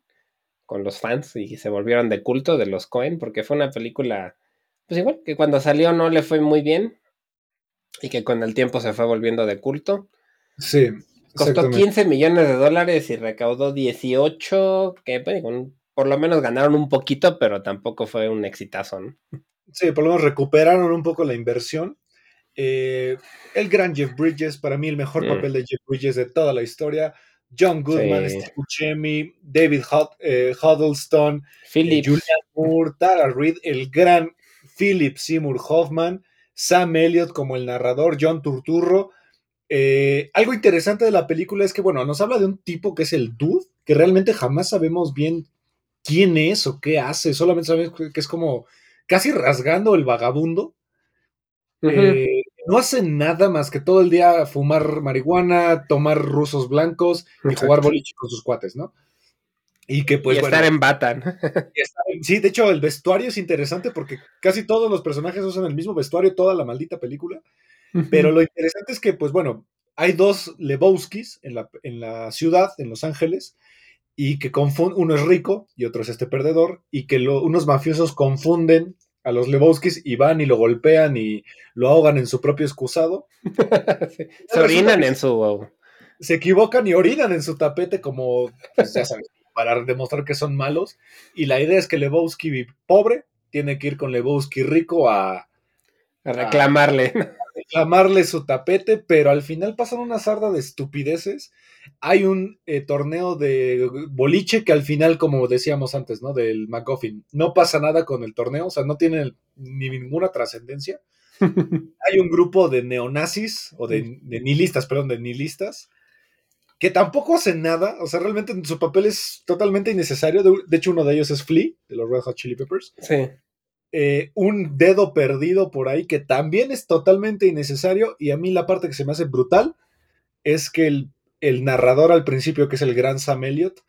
con los fans y se volvieron de culto de los Cohen, porque fue una película, pues igual, que cuando salió no le fue muy bien y que con el tiempo se fue volviendo de culto. Sí. Costó 15 millones de dólares y recaudó 18, que pues, con por lo menos ganaron un poquito, pero tampoco fue un exitazo, ¿no? Sí, por lo menos recuperaron un poco la inversión. Eh, el gran Jeff Bridges, para mí el mejor mm. papel de Jeff Bridges de toda la historia. John Goodman, Steve Buscemi, David eh, Huddleston, eh, Julian Moore, Tara Reid, el gran Philip Seymour Hoffman, Sam Elliott como el narrador, John Turturro. algo interesante de la película es que, bueno, nos habla de un tipo que es el Dude, que realmente jamás sabemos bien quién es o qué hace, solamente sabes que es como casi rasgando el vagabundo. Eh, no hace nada más que todo el día fumar marihuana, tomar rusos blancos y jugar boliche con sus cuates, ¿no? Y que pues. estar en Batan. sí, de hecho, el vestuario es interesante porque casi todos los personajes usan el mismo vestuario toda la maldita película. Pero lo interesante es que, pues bueno, hay dos Lebowskis en la, en la ciudad, en Los Ángeles, y que confunden, uno es rico y otro es este perdedor, y que lo, unos mafiosos confunden a los Lebowskis y van y lo golpean y lo ahogan en su propio excusado. Sí, Se orinan en su. Se equivocan y orinan en su tapete como, pues, ya sabes, para demostrar que son malos. Y la idea es que Lebowski pobre tiene que ir con Lebowski rico a, A reclamarle. Reclamarle su tapete, pero al final pasan una sarda de estupideces. Hay un eh, torneo de boliche que al final, como decíamos antes, ¿no? Del McGuffin, no pasa nada con el torneo, o sea, no tiene ni ninguna trascendencia. Hay un grupo de neonazis, o de, de nihilistas, perdón, de nihilistas, que tampoco hacen nada, o sea, realmente su papel es totalmente innecesario. De, de hecho, uno de ellos es Flea, de los Red Hot Chili Peppers. Sí. Eh, un dedo perdido por ahí que también es totalmente innecesario y a mí la parte que se me hace brutal es que el, el narrador al principio, que es el gran Sam Elliott,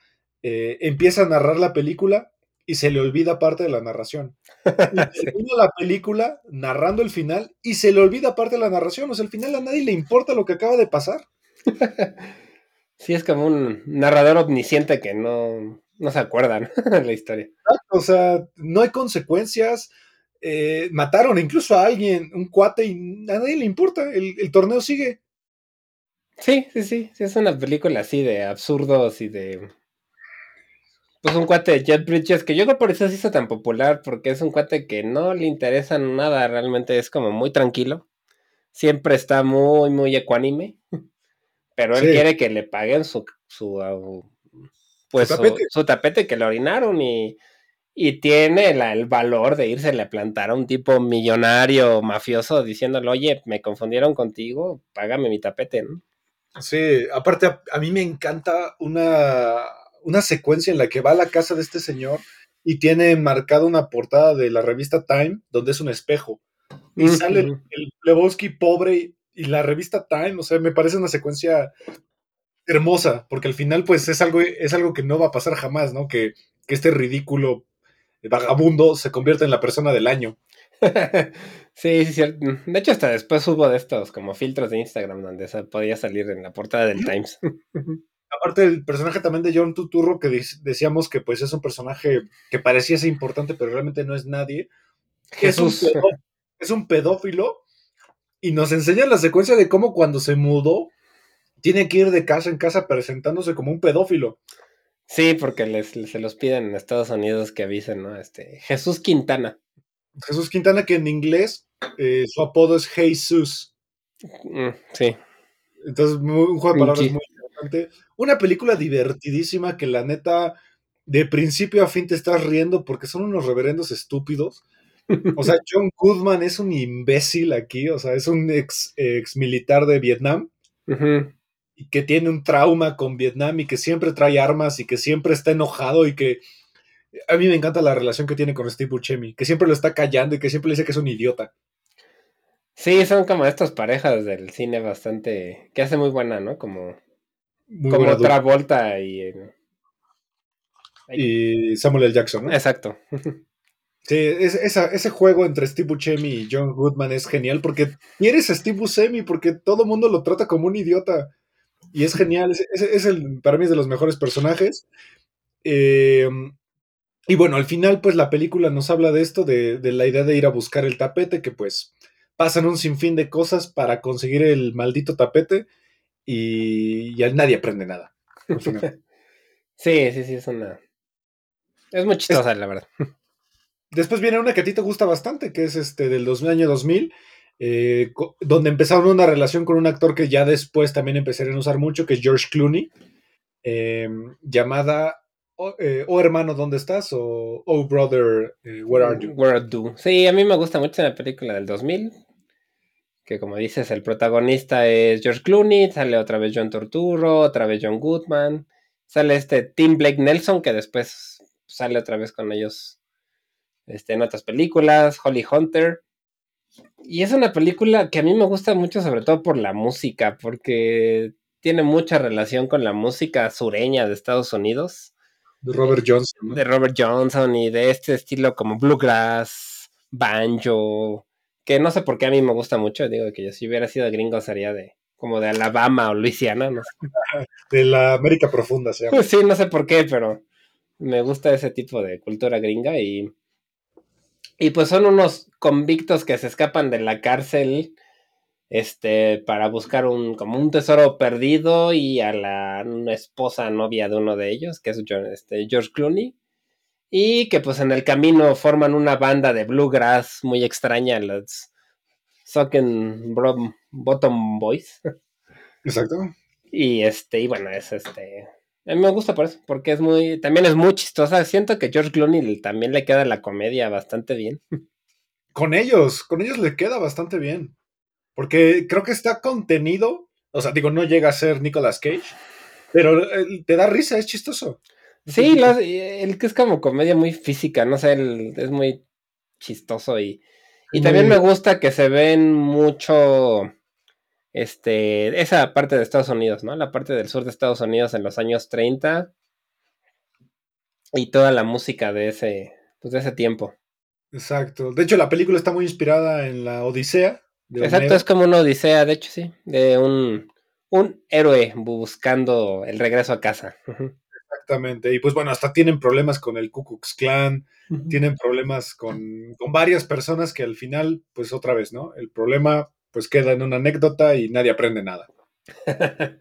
eh, empieza a narrar la película y se le olvida parte de la narración. Y termina la película narrando el final y se le olvida parte de la narración. O sea, al final a nadie le importa lo que acaba de pasar. Sí, es como un narrador omnisciente que no, no se acuerdan de la historia. O sea, no hay consecuencias. eh, mataron incluso a alguien, un cuate, y a nadie le importa. El, el torneo sigue. Sí, sí, sí, sí, es una película así de absurdos y de... Pues un cuate de Jet Bridges, que yo creo por eso se hizo tan popular, porque es un cuate que no le interesa nada, realmente es como muy tranquilo. Siempre está muy, muy ecuánime. Pero él Sí. quiere que le paguen su, su, pues, Su tapete. su tapete que le orinaron y, y tiene la- el valor de irse a plantar a un tipo millonario, mafioso, diciéndole, oye, me confundieron contigo, págame mi tapete, ¿no? Sí, aparte a, a mí me encanta una, una secuencia en la que va a la casa de este señor y tiene marcada una portada de la revista Time donde es un espejo. Y sale el, el Lebowski pobre y, y la revista Time, o sea, me parece una secuencia hermosa, porque al final pues es algo, es algo que no va a pasar jamás, ¿no? Que, que este ridículo vagabundo se convierta en la persona del año. sí, sí, cierto. De hecho, hasta después hubo de estos como filtros de Instagram donde se podía salir en la portada del Times. Aparte el personaje también de John Tuturro, que dec- decíamos que pues es un personaje que parecía ser importante, pero realmente no es nadie. Jesús. Es un, pedó- es un pedófilo y nos enseña la secuencia de cómo cuando se mudó tiene que ir de casa en casa presentándose como un pedófilo. Sí, porque les, les- se los piden en Estados Unidos que avisen, ¿no? Este, Jesús Quintana. Jesús Quintana, que en inglés eh, su apodo es Jesus. Mm, sí. Entonces, muy- un juego de palabras Sí. muy interesante. Una película divertidísima que la neta, de principio a fin te estás riendo porque son unos reverendos estúpidos. O sea, John Goodman es un imbécil aquí, o sea, es un ex, ex militar de Vietnam Ujú. Y que tiene un trauma con Vietnam y que siempre trae armas y que siempre está enojado y que a mí me encanta la relación que tiene con Steve Buscemi, que siempre lo está callando y que siempre le dice que es un idiota. Sí, son como estas parejas del cine bastante. que hace muy buena, ¿no? Como, Muy como dupla. Travolta y. eh, Y Samuel L. Jackson, ¿no? Exacto. Sí, es- esa- ese juego entre Steve Buscemi y John Goodman es genial porque quieres a Steve Buscemi porque todo el mundo lo trata como un idiota y es genial. Es, es- es el, para mí es de los mejores personajes. Eh, y bueno, al final pues la película nos habla de esto, de, de la idea de ir a buscar el tapete, que pues pasan un sinfín de cosas para conseguir el maldito tapete y ya nadie aprende nada. al final. Sí, sí, sí, es una. Es muy chistosa, la verdad. Después viene una que a ti te gusta bastante, que es este del 2000, año 2000, eh, donde empezaron una relación con un actor que ya después también empezaron a usar mucho, que es George Clooney, eh, llamada oh, eh, Oh hermano, ¿dónde estás? o Oh brother, eh, where are you? Where are you? Sí, a mí me gusta mucho la película del 2000. Que como dices, el protagonista es George Clooney, sale otra vez John Torturo, otra vez John Goodman, sale este Tim Blake Nelson, que después sale otra vez con ellos este, en otras películas, Holly Hunter. Y es una película que a mí me gusta mucho, sobre todo por la música, porque tiene mucha relación con la música sureña de Estados Unidos De Robert Johnson. ¿no? de Robert Johnson y de este estilo como bluegrass, banjo, que no sé por qué a mí me gusta mucho, digo que yo si hubiera sido gringo sería de como de Alabama o Luisiana, no sé. De la América Profunda se llama. Sí, no sé por qué, pero me gusta ese tipo de cultura gringa y, y pues son unos convictos que se escapan de la cárcel este, para buscar un, como un tesoro perdido y a la esposa novia de uno de ellos, que es este, George Clooney, y que pues en el camino forman una banda de bluegrass muy extraña, los Sucking Bottom Boys. Exacto. Y este, y bueno, es este. A mí me gusta por eso, porque es muy, también es muy chistosa. Siento que George Clooney también le queda la comedia bastante bien. Con ellos, con ellos le queda bastante bien. Porque creo que está contenido. O sea, digo, no llega a ser Nicolas Cage, pero eh, te da risa, es chistoso. Sí, el que es como comedia muy física, no sé, es muy chistoso y, y también me gusta que se ven mucho este, esa parte de Estados Unidos, ¿no? La parte del sur de Estados Unidos en los años 30 y toda la música de ese, pues de ese tiempo. Exacto. De hecho, la película está muy inspirada en la Odisea. Exacto, es como una Odisea, de hecho, sí, de un, un héroe buscando el regreso a casa. Exactamente. Y pues bueno, hasta tienen problemas con el Ku Klux Klan, tienen problemas con, con, varias personas que al final, pues otra vez, ¿no? El problema pues queda en una anécdota y nadie aprende nada.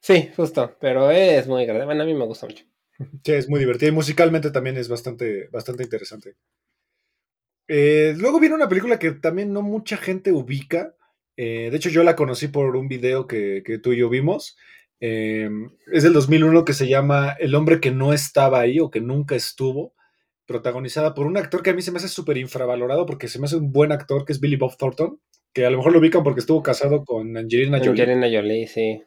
sí, justo, pero es muy grande. Bueno, a mí me gusta mucho. Sí, es muy divertido y musicalmente también es bastante, bastante interesante. Eh, luego viene una película que también no mucha gente ubica. Eh, de hecho, yo la conocí por un video que, que tú y yo vimos. Eh, es del 2001 que se llama El hombre que no estaba ahí o que nunca estuvo, protagonizada por un actor que a mí se me hace súper infravalorado porque se me hace un buen actor que es Billy Bob Thornton, que a lo mejor lo ubican porque estuvo casado con Angelina Jolie. Angelina Jolie, sí.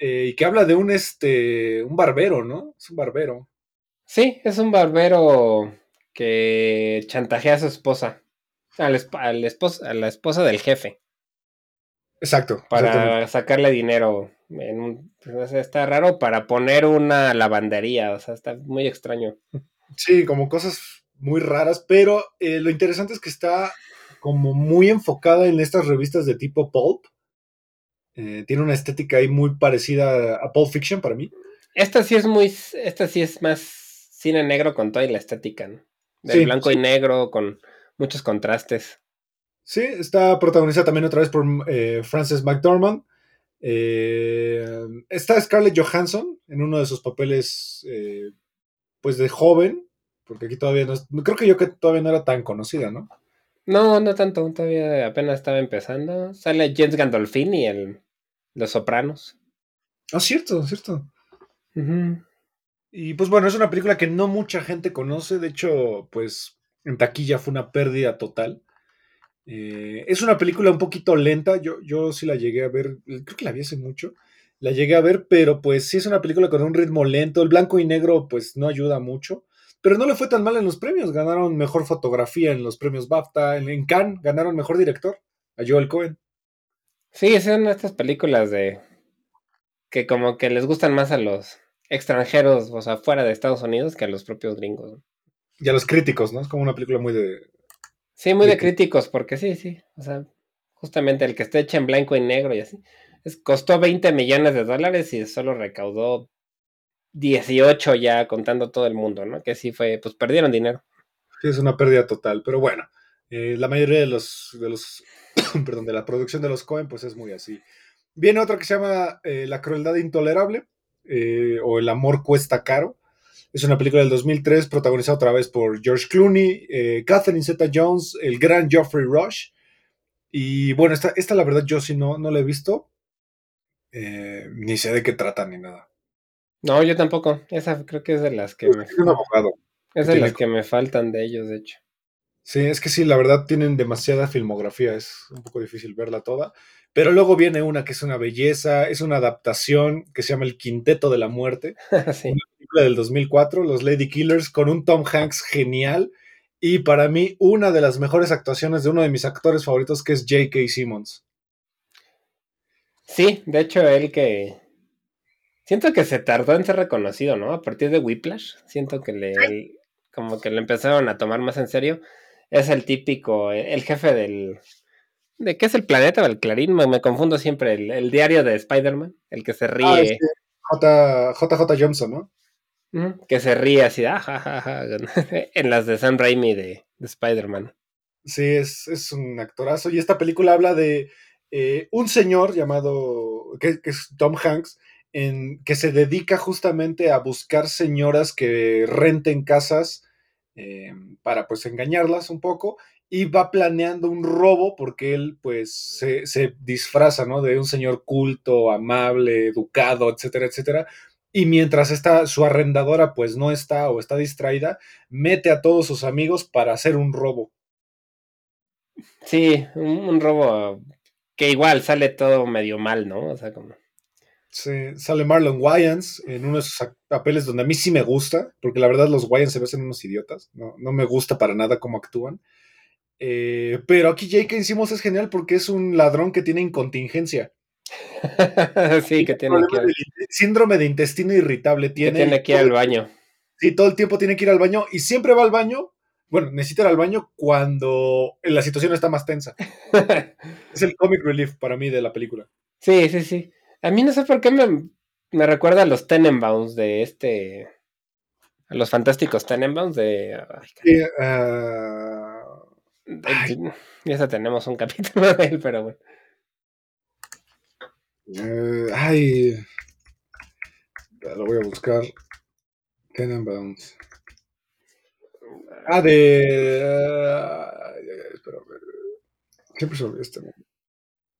Eh, y que habla de un, este, un barbero, ¿no? Es un barbero. Sí, es un barbero que chantajea a su esposa, a la, esposa, a la esposa del jefe. Exacto. Para sacarle dinero en un, está raro para poner una lavandería, o sea, está muy extraño. Sí, como cosas muy raras, pero eh, lo interesante es que está como muy enfocada en estas revistas de tipo pulp. Eh, tiene una estética ahí muy parecida a Pulp Fiction para mí. Esta sí es muy, esta sí es más cine negro con toda la estética, ¿no? De blanco y negro, con muchos contrastes. Sí, está protagonizada también otra vez por eh, Frances McDormand. Eh, está Scarlett Johansson en uno de sus papeles, pues de joven, porque aquí todavía no, creo que yo que todavía no era tan conocida, ¿no? No, no tanto, todavía apenas estaba empezando. Sale James Gandolfini, el Los Sopranos. Ah, cierto, cierto. Y pues bueno, es una película que no mucha gente conoce, de hecho, pues en taquilla fue una pérdida total. Eh, es una película un poquito lenta, yo, yo sí la llegué a ver, creo que la vi hace mucho, la llegué a ver, pero pues sí es una película con un ritmo lento, el blanco y negro pues no ayuda mucho, pero no le fue tan mal en los premios, ganaron mejor fotografía en los premios BAFTA, en, Cannes ganaron mejor director, a Joel Cohen. Sí, son estas películas de que como que les gustan más a los extranjeros, o sea, fuera de Estados Unidos que a los propios gringos. Y a los críticos, ¿no? Es como una película muy de, Sí, muy de críticos, porque sí, sí. O sea, justamente el que esté hecho en blanco y negro y así. Costó 20 millones de dólares y solo recaudó 18 ya contando todo el mundo, ¿no? Que sí fue, pues perdieron dinero. Sí, es una pérdida total, pero bueno, eh, la mayoría de los, de los, perdón, de la producción de los Cohen, pues es muy así. Viene otra que se llama eh, La crueldad intolerable, eh, o El amor cuesta caro. Es una película del 2003 protagonizada otra vez por George Clooney, Catherine Zeta Jones, el gran Geoffrey Rush. Y bueno, esta, esta la verdad yo sí no, no la he visto. Eh, ni sé de qué trata ni nada. No, yo tampoco. Esa creo que es de las que me. Es un abogado. Es de las que me faltan de ellos, de hecho. Sí, es que sí, la verdad tienen demasiada filmografía, es un poco difícil verla toda. Pero luego viene una que es una belleza, es una adaptación que se llama El Quinteto de la Muerte. sí. Una película del 2004, Los Lady Killers, con un Tom Hanks genial. Y para mí, una de las mejores actuaciones de uno de mis actores favoritos, que es J.K. Simmons. Sí, de hecho, él que. Siento que se tardó en ser reconocido, ¿no? A partir de Whiplash. Siento que le. Como que le empezaron a tomar más en serio. Es el típico. El jefe del ¿De qué es el planeta o el Clarín? Me, me confundo siempre. El, diario de Spider-Man, el que se Ah, ríe. este, J, JJ Johnson, ¿no? Que se ríe así, ah, ja, ja, ja, en las de Sam Raimi de, de Spider-Man. Sí, es, es un actorazo. Y esta película habla de eh, un señor llamado, que, es Tom Hanks, en, que se dedica justamente a buscar señoras que renten casas eh, para pues engañarlas un poco y va planeando un robo porque él pues se, se disfraza, ¿no? De un señor culto, amable, educado, etcétera, etcétera. Y mientras está su arrendadora pues no está o está distraída, mete a todos sus amigos para hacer un robo. Sí, un, un robo que igual sale todo medio mal, ¿no? O sea, como. Sí, sale Marlon Wayans en uno de sus ac- papeles donde a mí sí me gusta, porque la verdad los Wayans se ven unos idiotas, no, no me gusta para nada cómo actúan. Eh, pero aquí J.K. Simmons es genial porque es un ladrón que tiene incontingencia. sí, que tiene que, in- síndrome de intestino irritable que tiene. tiene que ir al baño. Sí, todo el tiempo tiene que ir al baño y siempre va al baño. Bueno, necesita ir al baño cuando la situación está más tensa. Es el comic relief para mí de la película. sí, sí, sí. A mí no sé por qué me, me recuerda a los Tenenbaums de este. A los fantásticos Tenenbaums de. ay, Sí, ah, de- ya tenemos un capítulo de él, pero bueno. Eh, ay. Lo voy a buscar. Tenenbaums. Ah, de. ah, espera. Siempre se olvida este nombre.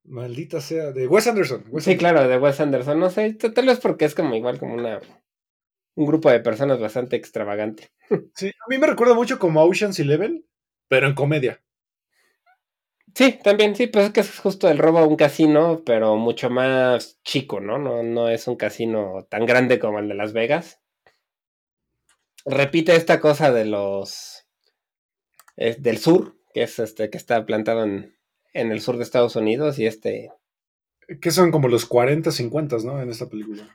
Maldita sea. De Wes Anderson. Wes Sí, Anderson. claro, de Wes Anderson. No sé, tal vez porque es como igual como una. Un grupo de personas bastante extravagante. Sí, a mí me recuerda mucho como a Ocean's Eleven, pero en comedia. Sí, también, sí, pues es que es justo el robo a un casino, pero mucho más chico, ¿no? No, no es un casino tan grande como el de Las Vegas. Repite esta cosa de los es del sur, que es este, que está plantado en, en el sur de Estados Unidos, y este. Que son como los 40, 50, ¿no? En esta película.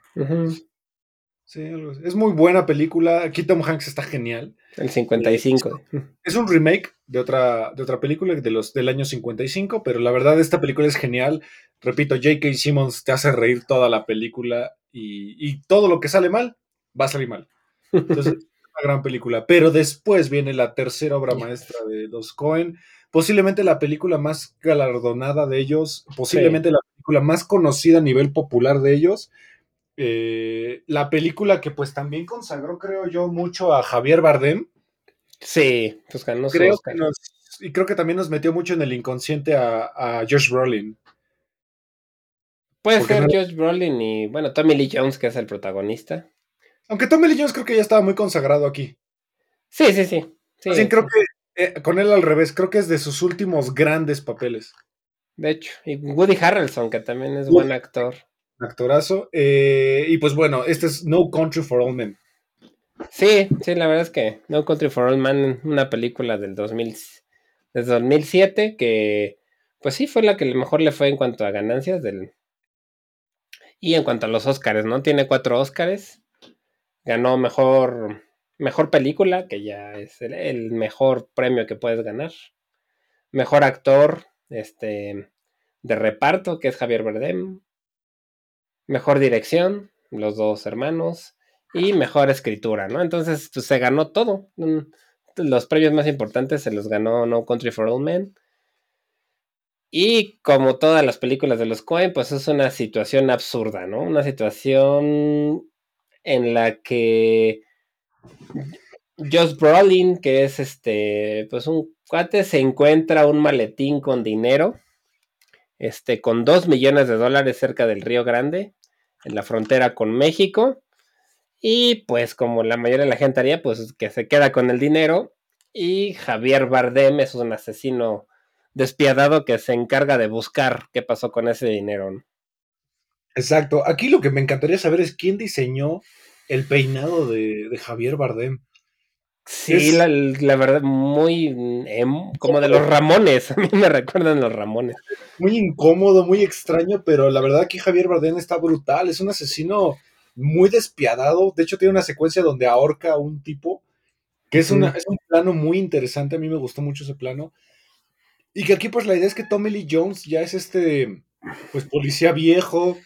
Sí, es muy buena película. Aquí Tom Hanks está genial. el 55. Es un remake de otra, de otra película de los, del año 55, pero la verdad esta película es genial. Repito, J.K. Simmons te hace reír toda la película y, y todo lo que sale mal, va a salir mal. Entonces, es una gran película. Pero después viene la tercera obra maestra de los Cohen, posiblemente la película más galardonada de ellos, posiblemente la película más conocida a nivel popular de ellos. Eh, la película que pues también consagró, creo yo, mucho a Javier Bardem. Sí, pues ganó Creo Oscar. que nos, y creo que también nos metió mucho en el inconsciente a, a Josh Brolin. Puede porque ser no- Josh Brolin y, bueno, Tommy Lee Jones, que es el protagonista. Aunque Tommy Lee Jones creo que ya estaba muy consagrado aquí. Sí, sí, sí. sí, Así, creo que eh, con él al revés, creo que es de sus últimos grandes papeles. De hecho, y Woody Harrelson, que también es Woody buen actor. Actorazo. Eh, y pues bueno, este es No Country for All Men. Sí, sí, la verdad es que No Country for Old Man, una película del 2000, desde 2007, que pues sí fue la que mejor le fue en cuanto a ganancias del... Y en cuanto a los Oscars, ¿no? Tiene cuatro Oscars. Ganó mejor, mejor película, que ya es el, mejor premio que puedes ganar. Mejor actor este, de reparto, que es Javier Bardem. Mejor dirección, los dos hermanos y mejor escritura, ¿no? Entonces, pues se ganó todo. Los premios más importantes se los ganó No Country for Old Men. Y como todas las películas de los Coen, pues es una situación absurda, ¿no? Una situación en la que Josh Brolin, que es este, pues un cuate, se encuentra un maletín con dinero, este, con dos millones de dólares cerca del Río Grande, en la frontera con México. Y pues como la mayoría de la gente haría, pues que se queda con el dinero. Y Javier Bardem es un asesino despiadado que se encarga de buscar qué pasó con ese dinero. Exacto. Aquí lo que me encantaría saber es quién diseñó el peinado de, de Javier Bardem. Sí, Es- la, la verdad, muy em, como de los Ramones. A mí me recuerdan los Ramones. Muy incómodo, muy extraño, pero la verdad que Javier Bardem está brutal. Es un asesino muy despiadado. De hecho, tiene una secuencia donde ahorca a un tipo, que es, una, es un plano muy interesante. A mí me gustó mucho ese plano. Y que aquí pues la idea es que Tommy Lee Jones ya es este, pues policía viejo,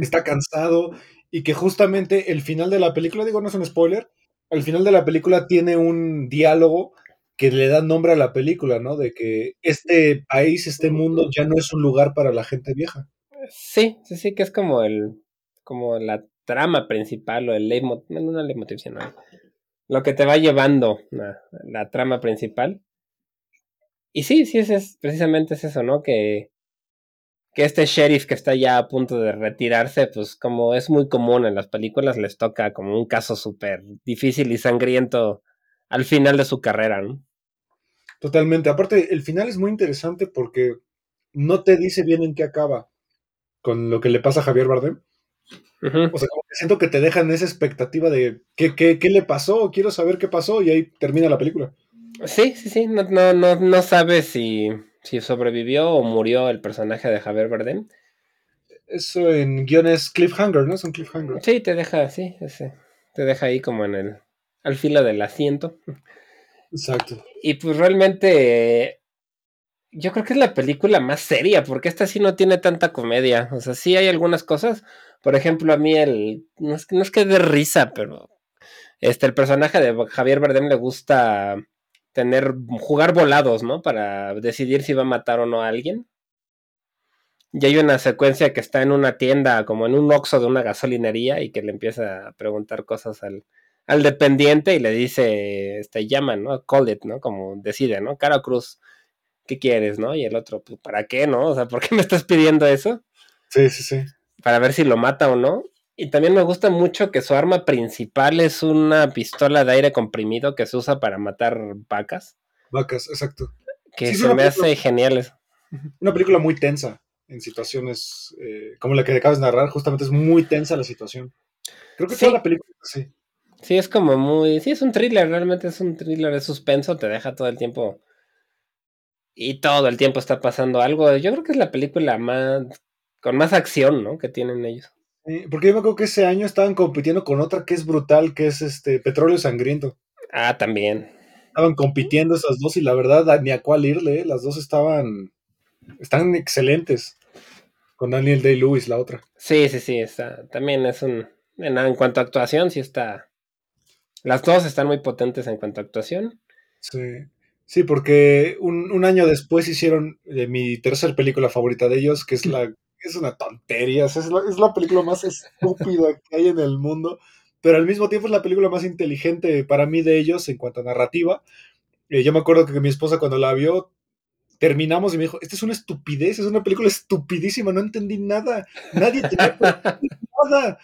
está cansado y que justamente el final de la película, digo, no es un spoiler, al final de la película tiene un diálogo que le da nombre a la película, ¿no? De que este país, este mundo ya no es un lugar para la gente vieja. Sí, sí, sí, que es como el, como la trama principal o el leitmotiv, no, no leitmotiv, sino lo que te va llevando la, la trama principal. Y sí, sí, es, es, precisamente es eso, ¿no? Que, que este sheriff que está ya a punto de retirarse, pues como es muy común en las películas, les toca como un caso súper difícil y sangriento al final de su carrera, ¿no? Totalmente. Aparte, el final es muy interesante porque no te dice bien en qué acaba con lo que le pasa a Javier Bardem. Uh -huh. O sea, como que siento que te dejan esa expectativa de ¿qué, qué, qué le pasó, quiero saber qué pasó, y ahí termina la película. Sí, sí, sí, no, no, no, no sabes si, si sobrevivió o murió el personaje de Javier Bardem. Eso en guiones cliffhanger, ¿no? Es un cliffhanger. Sí, te deja, sí, ese, te deja ahí como en el, al filo del asiento. Exacto. Y pues realmente yo creo que es la película más seria, porque esta sí no tiene tanta comedia. O sea, sí hay algunas cosas. Por ejemplo, a mí el. No es, no es que de risa, pero. Este, el personaje de Javier Bardem le gusta tener. jugar volados, ¿no? Para decidir si va a matar o no a alguien. Y hay una secuencia que está en una tienda, como en un oxo de una gasolinería, y que le empieza a preguntar cosas al, al dependiente y le dice, este, llaman, ¿no? Call it, ¿no? Como decide, ¿no? Cara cruz. ¿qué quieres, no? Y el otro, pues, ¿para qué, no? O sea, ¿por qué me estás pidiendo eso? Sí, sí, sí. Para ver si lo mata o no. Y también me gusta mucho que su arma principal es una pistola de aire comprimido que se usa para matar vacas. Vacas, exacto. Que sí, se me película, hace genial. Una película muy tensa en situaciones eh, como la que acabas de narrar, justamente es muy tensa la situación. Creo que sí. toda la película, sí. Sí, es como muy. Sí, es un thriller, realmente es un thriller de suspenso, te deja todo el tiempo y todo el tiempo está pasando algo. Yo creo que es la película más con más acción, ¿no? Que tienen ellos. Sí, porque yo me acuerdo que ese año estaban compitiendo con otra que es brutal, que es este Petróleo Sangriento. Ah, también. Estaban compitiendo esas dos y la verdad ni a cuál irle, ¿eh? las dos estaban están excelentes. Con Daniel Day Lewis, la otra. Sí, sí, sí, está. También es un. En, en cuanto a actuación, sí está. Las dos están muy potentes en cuanto a actuación. Sí. Sí, porque un, un año después hicieron eh, mi tercer película favorita de ellos, que es la es una tontería, es la, es la película más estúpida que hay en el mundo, pero al mismo tiempo es la película más inteligente para mí de ellos en cuanto a narrativa. Eh, yo me acuerdo que mi esposa cuando la vio, terminamos y me dijo, esta es una estupidez, es una película estupidísima, no entendí nada, nadie tenía nada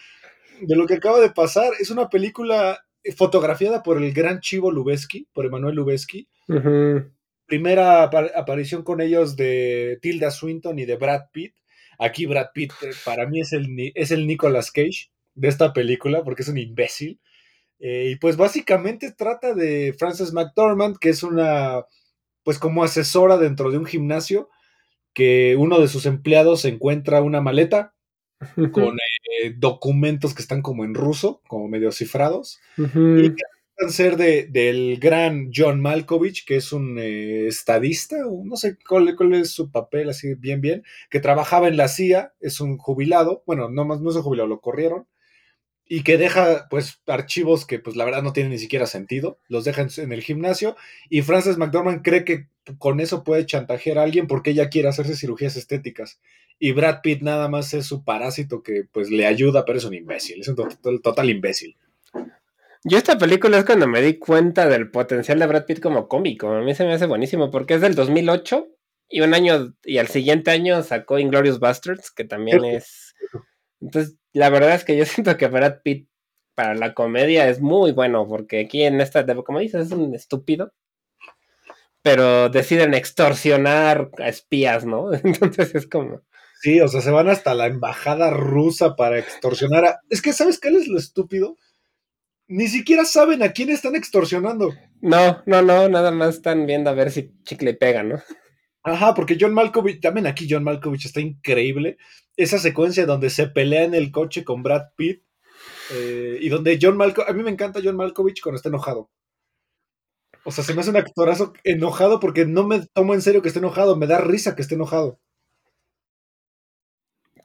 de lo que acaba de pasar. Es una película fotografiada por el gran Chivo Lubeski, por Emanuel Lubeski. Uh -huh. Primera ap aparición con ellos de Tilda Swinton y de Brad Pitt. Aquí Brad Pitt eh, para mí es el, es el Nicolas Cage de esta película porque es un imbécil. Eh, y pues básicamente trata de Frances McDormand, que es una, pues como asesora dentro de un gimnasio, que uno de sus empleados encuentra una maleta con eh, documentos que están como en ruso, como medio cifrados, uh -huh. y que van ser de, del gran John Malkovich, que es un eh, estadista, no sé cuál, es su papel, así bien, bien, que trabajaba en la CIA, es un jubilado, bueno, no, no es un jubilado, lo corrieron, y que deja pues archivos que pues la verdad no tienen ni siquiera sentido, los deja en, el gimnasio, y Frances McDormand cree que con eso puede chantajear a alguien porque ella quiere hacerse cirugías estéticas y Brad Pitt nada más es su parásito que pues le ayuda, pero es un imbécil, es un total, imbécil. Yo esta película es cuando me di cuenta del potencial de Brad Pitt como cómico, a mí se me hace buenísimo porque es del 2008 y un año y al siguiente año sacó Inglorious Bastards, que también es... Entonces, la verdad es que yo siento que Brad Pitt para la comedia es muy bueno porque aquí en esta, como dices, es un estúpido pero deciden extorsionar a espías, ¿no? Entonces es como... Sí, o sea, se van hasta la embajada rusa para extorsionar a... Es que, ¿sabes qué es lo estúpido? Ni siquiera saben a quién están extorsionando. No, no, no, nada más están viendo a ver si chicle pega, ¿no? Ajá, porque John Malkovich, también aquí John Malkovich está increíble. Esa secuencia donde se pelea en el coche con Brad Pitt eh, y donde John Malkovich, a mí me encanta John Malkovich cuando está enojado. O sea, se me hace un actorazo enojado porque no me tomo en serio que esté enojado, me da risa que esté enojado.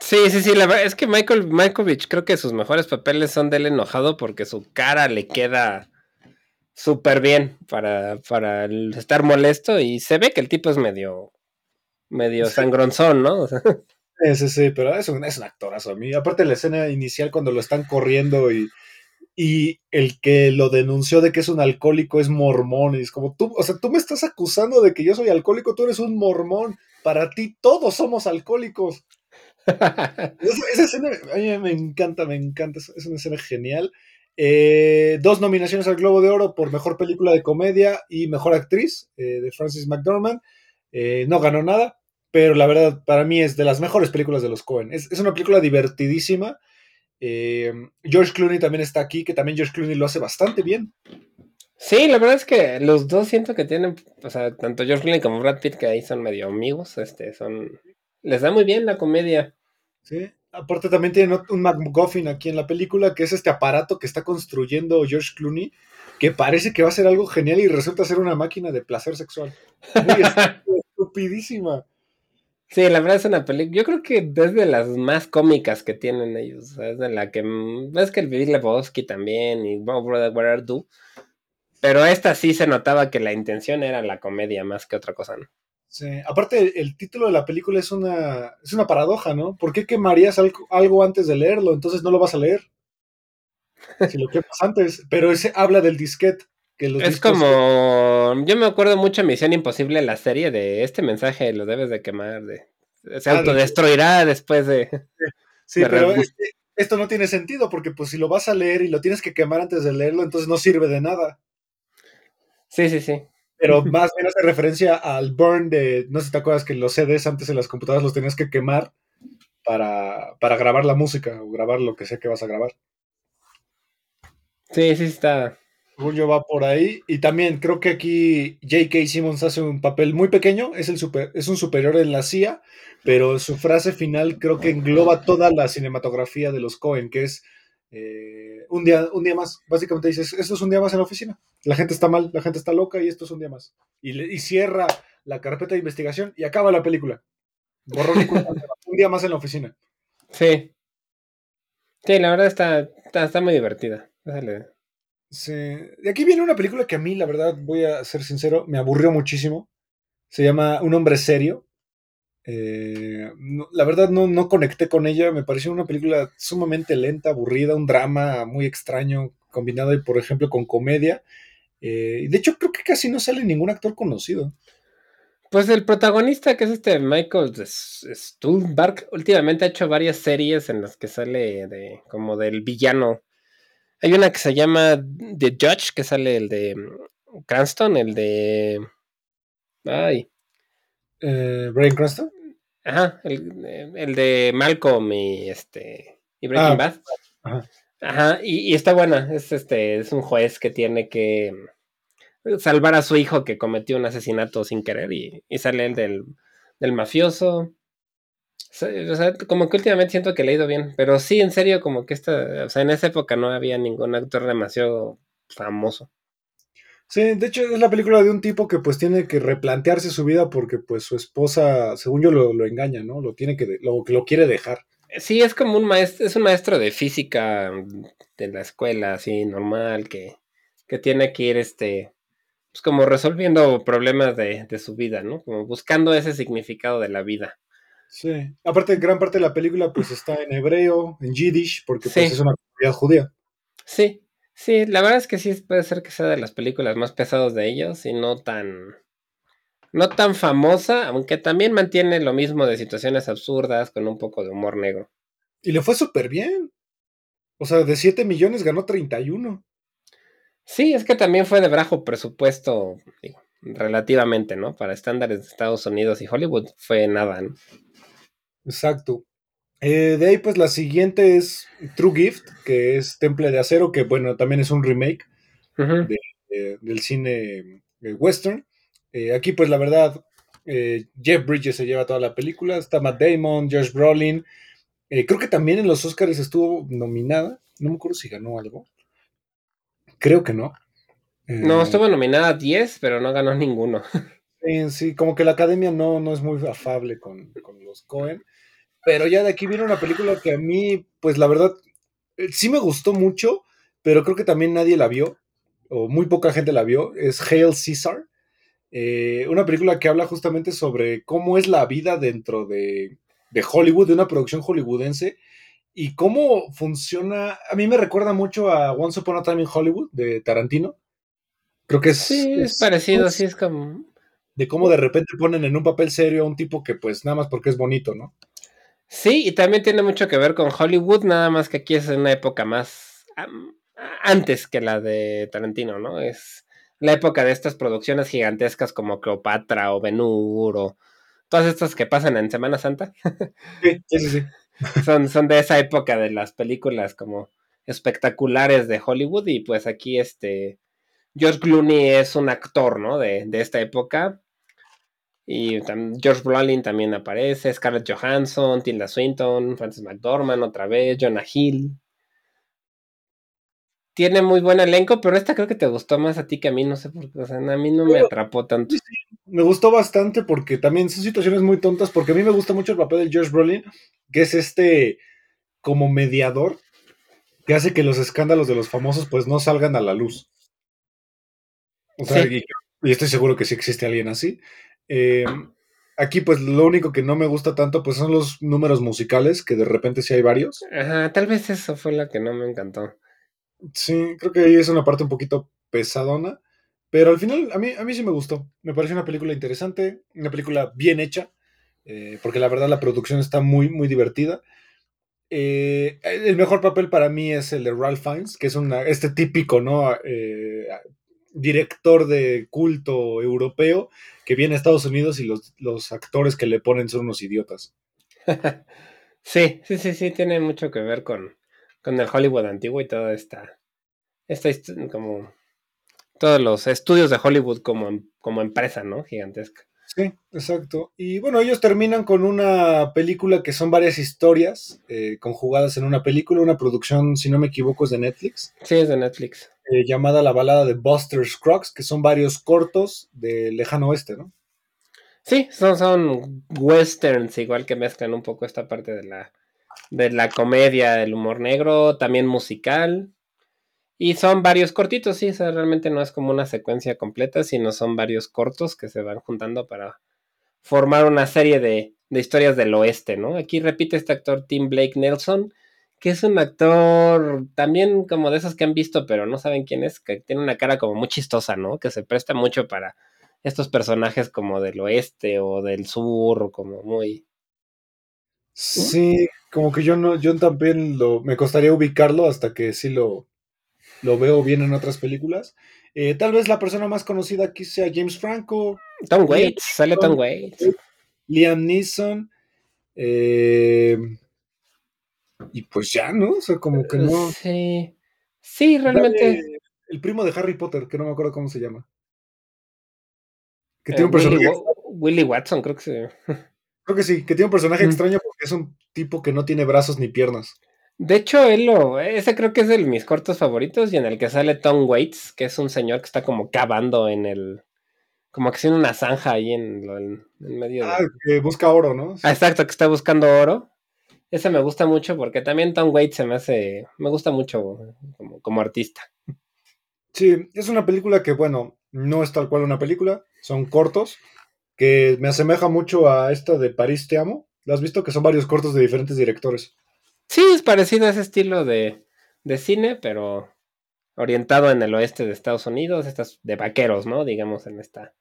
Sí, sí, sí, la verdad es que Michael Malkovich creo que sus mejores papeles son del enojado porque su cara le queda súper bien para, para estar molesto y se ve que el tipo es medio, medio sangronzón, ¿no? Sí, sí, sí, pero es un, es un actorazo a mí. Aparte la escena inicial cuando lo están corriendo y, y el que lo denunció de que es un alcohólico es mormón. Y es como tú, o sea, tú me estás acusando de que yo soy alcohólico, tú eres un mormón. Para ti todos somos alcohólicos. Esa, escena a mí me encanta, me encanta. Es una escena genial. Eh, dos nominaciones al Globo de Oro por Mejor Película de Comedia y Mejor Actriz eh, de Francis McDormand. Eh, no ganó nada, pero la verdad para mí es de las mejores películas de los Cohen. Es, es una película divertidísima. George Clooney también está aquí, que también George Clooney lo hace bastante bien. Sí, la verdad es que los dos siento que tienen, o sea, tanto George Clooney como Brad Pitt, que ahí son medio amigos, este, son, les da muy bien la comedia. Sí, aparte también tienen un MacGuffin aquí en la película, que es este aparato que está construyendo George Clooney, que parece que va a ser algo genial y resulta ser una máquina de placer sexual. Muy estupidísima. Sí, la verdad es una película. Yo creo que es de las más cómicas que tienen ellos. Es de la que. Ves que el Big Lebowski también y Bob Brother What Are. Pero esta sí se notaba que la intención era la comedia más que otra cosa, ¿no? Sí. Aparte, el título de la película es una, es una paradoja, ¿no? ¿Por qué quemarías algo, algo antes de leerlo? Entonces no lo vas a leer. Si lo quemas antes. Pero ese habla del disquete. Que los es como. Yo me acuerdo mucho de Misión Imposible, la serie de este mensaje lo debes de quemar. De, se ah, autodestruirá después de. Sí, pero este, esto no tiene sentido porque, pues, si lo vas a leer y lo tienes que quemar antes de leerlo, entonces no sirve de nada. Sí, sí, sí pero más bien hace referencia al burn de, no sé si te acuerdas que los CDs antes en las computadoras los tenías que quemar para, para grabar la música o grabar lo que sea que vas a grabar. Sí, sí está. Va por ahí. Y también creo que aquí J.K. Simmons hace un papel muy pequeño. Es, el super, es un superior en la CIA, pero su frase final creo que engloba toda la cinematografía de los Cohen, que es eh, un, día, un día más. Básicamente dices, esto es un día más en la oficina. La gente está mal, la gente está loca y esto es un día más. Y, cierra la carpeta de investigación y acaba la película. Borrón y un día más en la oficina. Sí. Sí, la verdad está, está, muy divertida. Sí. De aquí viene una película que a mí, la verdad, voy a ser sincero, me aburrió muchísimo. Se llama Un hombre serio. Eh, la verdad no, no conecté con ella, me pareció una película sumamente lenta, aburrida, un drama muy extraño, combinado, por ejemplo, con comedia. Eh, de hecho, creo que casi no sale ningún actor conocido. Pues el protagonista, que es este Michael Stuhlbarg, últimamente ha hecho varias series en las que sale de como del villano. Hay una que se llama The Judge, que sale el de Cranston, el de... Ay, eh, ¿Brian Cranston? Ajá, el, de Malcolm y este y Breaking ah, Bad. Ajá. Ajá, y, está buena. Es este, es un juez que tiene que salvar a su hijo que cometió un asesinato sin querer y, sale el del, del mafioso. O sea, como que últimamente siento que le he ido bien, pero sí, en serio, como que esta, o sea, en esa época no había ningún actor demasiado famoso. Sí, de hecho es la película de un tipo que pues tiene que replantearse su vida porque pues su esposa, según yo, lo, engaña, ¿no? Lo tiene que, lo, lo quiere dejar. Sí, es como un maestro, es un maestro de física de la escuela, así, normal, que, que tiene que ir, este, pues como resolviendo problemas de, de su vida, ¿no? Como buscando ese significado de la vida. Sí, aparte gran parte de la película pues está en hebreo, en yiddish, porque pues es una comunidad judía. Sí, Sí, la verdad es que sí puede ser que sea de las películas más pesadas de ellos y no tan no tan famosa, aunque también mantiene lo mismo de situaciones absurdas con un poco de humor negro. Y le fue súper bien. O sea, de 7 millones ganó 31. Sí, es que también fue de bajo presupuesto, relativamente, ¿no? Para estándares de Estados Unidos y Hollywood fue nada, ¿no? Exacto. Eh, de ahí, pues la siguiente es True Gift, que es Temple de Acero, que bueno, también es un remake del cine eh, western. Eh, aquí, pues la verdad, Jeff Bridges se lleva toda la película. Está Matt Damon, Josh Brolin. creo que también en los Oscars estuvo nominada. No me acuerdo si ganó algo. Creo que no. No, Eh, estuvo nominada a 10, pero no ganó ninguno. Sí, sí, como que la academia no, no es muy afable con, con los Cohen. Pero ya de aquí viene una película que a mí, pues la verdad, eh, sí me gustó mucho, pero creo que también nadie la vio, o muy poca gente la vio. Es Hail Caesar. Eh, una película que habla justamente sobre cómo es la vida dentro de, de Hollywood, de una producción hollywoodense, y cómo funciona. A mí me recuerda mucho a Once Upon a Time in Hollywood de Tarantino. Creo que es, Sí, es parecido, sí, es como... de cómo de repente ponen en un papel serio a un tipo que pues nada más porque es bonito, ¿no? Sí, y también tiene mucho que ver con Hollywood, nada más que aquí es una época más antes que la de Tarantino, ¿no? Es la época de estas producciones gigantescas como Cleopatra o Ben Hur o todas estas que pasan en Semana Santa. Sí, sí. sí. son, son de esa época de las películas como espectaculares de Hollywood y pues aquí este George Clooney es un actor, ¿no? De, de esta época. Y George Brolin también aparece, Scarlett Johansson, Tilda Swinton, Francis McDormand otra vez, Jonah Hill. Tiene muy buen elenco, pero esta creo que te gustó más a ti que a mí, no sé por qué, o sea, a mí no me atrapó tanto. Me gustó bastante porque también son situaciones muy tontas, porque a mí me gusta mucho el papel de George Brolin, que es este como mediador que hace que los escándalos de los famosos pues no salgan a la luz. O sea, Sí. y, y estoy seguro que sí existe alguien así. Eh, aquí pues lo único que no me gusta tanto pues son los números musicales, que de repente sí hay varios. Ajá, tal vez eso fue lo que no me encantó. Sí, creo que ahí es una parte un poquito pesadona, pero al final a mí, a mí sí me gustó. Me pareció una película interesante, una película bien hecha, eh, porque la verdad la producción está muy, muy divertida. Eh, el mejor papel para mí es el de Ralph Fiennes, que es una, este típico, ¿no? Eh, director de culto europeo que viene a Estados Unidos y los, los actores que le ponen son unos idiotas. Sí, sí, sí, sí, tiene mucho que ver con, con el Hollywood antiguo y toda esta, esta como todos los estudios de Hollywood como, como empresa, ¿no? Gigantesca. Sí, exacto. Y bueno, ellos terminan con una película que son varias historias eh, conjugadas en una película, una producción, si no me equivoco, es de Netflix, Sí, es de Netflix. eh, llamada La balada de Buster Scruggs, que son varios cortos de lejano oeste, ¿no? Sí, son, son westerns, igual que mezclan un poco esta parte de la, de la comedia, el humor negro, también musical. Y son varios cortitos, sí, o sea, realmente no es como una secuencia completa, sino son varios cortos que se van juntando para formar una serie de, de historias del oeste, ¿no? Aquí repite este actor Tim Blake Nelson, que es un actor también como de esos que han visto, pero no saben quién es, que tiene una cara como muy chistosa, ¿no? Que se presta mucho para estos personajes como del oeste o del sur, como muy... Sí, como que yo no, yo también lo, me costaría ubicarlo hasta que sí lo, lo veo bien en otras películas. Eh, tal vez la persona más conocida aquí sea James Franco, Tom Waits, sale Tom Waits. Liam Neeson, eh, y pues ya, ¿no? O sea, como que no. Sí, sí, realmente... Dale, el primo de Harry Potter, que no me acuerdo cómo se llama. Que eh, tiene un personaje, Willy Watson, creo que sí. creo que sí, que tiene un personaje Mm. extraño porque es un tipo que no tiene brazos ni piernas. De hecho, él lo, ese creo que es de mis cortos favoritos y en el que sale Tom Waits, que es un señor que está como cavando en el, como que haciendo una zanja ahí en, lo- en- en medio de... Ah, que busca oro, ¿no? Ah, exacto, que está buscando oro. Ese me gusta mucho porque también Tom Waits se me hace, me gusta mucho como, como artista. Sí, es una película que, bueno, no es tal cual una película, son cortos, que me asemeja mucho a esta de París Te Amo. ¿Lo has visto? Que son varios cortos de diferentes directores. Sí, es parecido a ese estilo de, de cine, pero orientado en el oeste de Estados Unidos, estas de vaqueros, ¿no? Digamos en esta,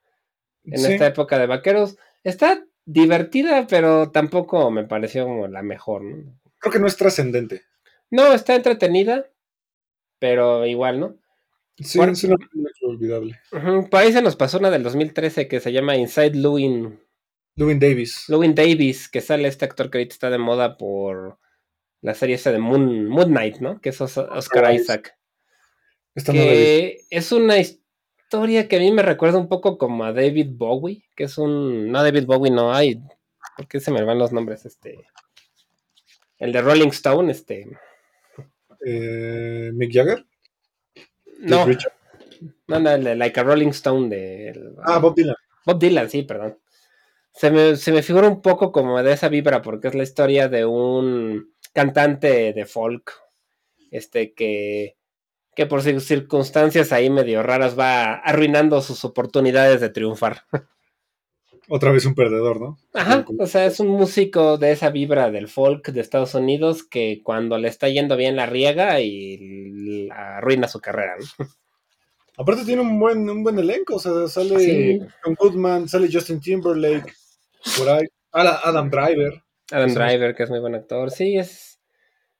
en Sí. esta época de vaqueros. Está divertida, pero tampoco me pareció como la mejor, ¿no? Creo que no es trascendente. No, está entretenida, pero igual, ¿no? Sí, Bueno. es una película olvidable. Por ahí se nos pasó una del 2013 que se llama Inside Llewyn, Lewin Davis. Llewyn Davis, que sale este actor que ahorita está de moda por la serie esa de Moon, Moon Knight, ¿no? Que es Os- Oscar Isaac. Esta no que es una historia que a mí me recuerda un poco como a David Bowie, que es un... No, David Bowie no hay... ¿Por qué se me van los nombres? Este... El de Rolling Stone, este... Eh, Mick Jagger. No. No, no, el de Like a Rolling Stone de. el- Ah, Bob Dylan. Bob Dylan, sí, perdón. Se me, se me figura un poco como de esa vibra, porque es la historia de un cantante de folk, este que, que por cir- circunstancias ahí medio raras va arruinando sus oportunidades de triunfar. Otra vez un perdedor, ¿no? Ajá, o sea, es un músico de esa vibra del folk de Estados Unidos que cuando le está yendo bien la riega y arruina su carrera. ¿no? Aparte tiene un buen, un buen elenco, o sea, sale Sí. John Goodman, sale Justin Timberlake, por ahí, Adam Driver. Adam. Driver, que es muy buen actor. Sí, es.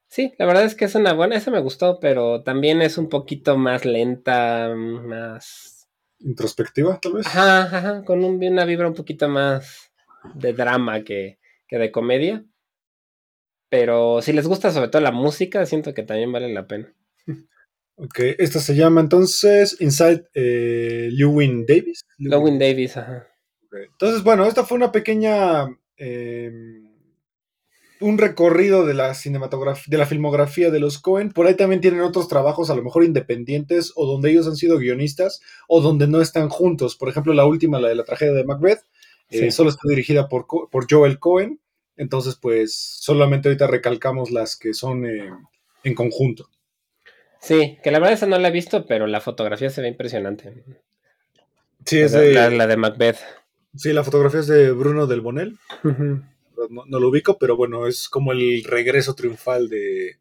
Sí, la verdad es que es una buena. Esa me gustó, pero también es un poquito más lenta, más. Introspectiva, tal vez. Ajá, ajá, con un- una vibra un poquito más de drama que, que de comedia. Pero si les gusta sobre todo la música, siento que también vale la pena. Ok, esta se llama entonces Inside eh, Lewin Davis. Lowin Davis, ajá. Ok, Entonces, bueno, esta fue una pequeña. eh, un recorrido de la cinematografía, de la filmografía de los Cohen. Por ahí también tienen otros trabajos, a lo mejor independientes, o donde ellos han sido guionistas, o donde no están juntos. Por ejemplo, la última, la de la tragedia de Macbeth, eh, solo está dirigida por, por Joel Cohen. Entonces, pues, solamente ahorita recalcamos las que son eh, en conjunto. Sí, que la verdad esa no la he visto, pero la fotografía se ve impresionante. Sí, La, es de- la- la de Macbeth. sí, la fotografía es de Bruno Del Bonel. No, no lo ubico, pero bueno, es como el regreso triunfal de,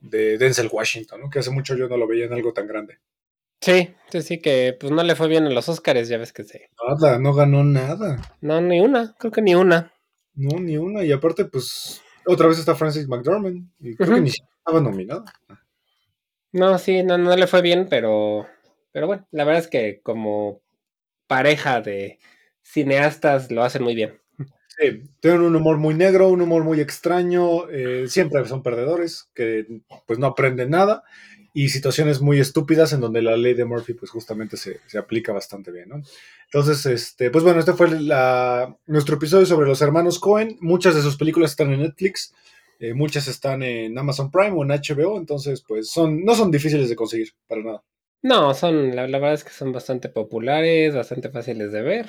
de Denzel Washington, ¿no? Que hace mucho yo no lo veía en algo tan grande. Sí, sí, sí, que pues no le fue bien en los Oscars, ya ves que sí. Nada, no ganó nada. No, ni una, creo que ni una. No, ni una. Y aparte, pues, otra vez está Francis McDormand. Y creo que ni siquiera estaba nominado. No, sí, no, no le fue bien, pero, pero bueno, la verdad es que como pareja de cineastas lo hacen muy bien. Sí, tienen un humor muy negro, un humor muy extraño. eh, siempre son perdedores que, pues, no aprenden nada. Y situaciones muy estúpidas en donde la ley de Murphy, pues, justamente se, se aplica bastante bien, ¿no? Entonces, este, pues bueno, este fue la, nuestro episodio sobre los hermanos Cohen. Muchas de sus películas están en Netflix, eh, muchas están en Amazon Prime o en HBO, entonces pues son, no son difíciles de conseguir, para nada. No, son, la, la verdad es que son bastante populares, bastante fáciles de ver.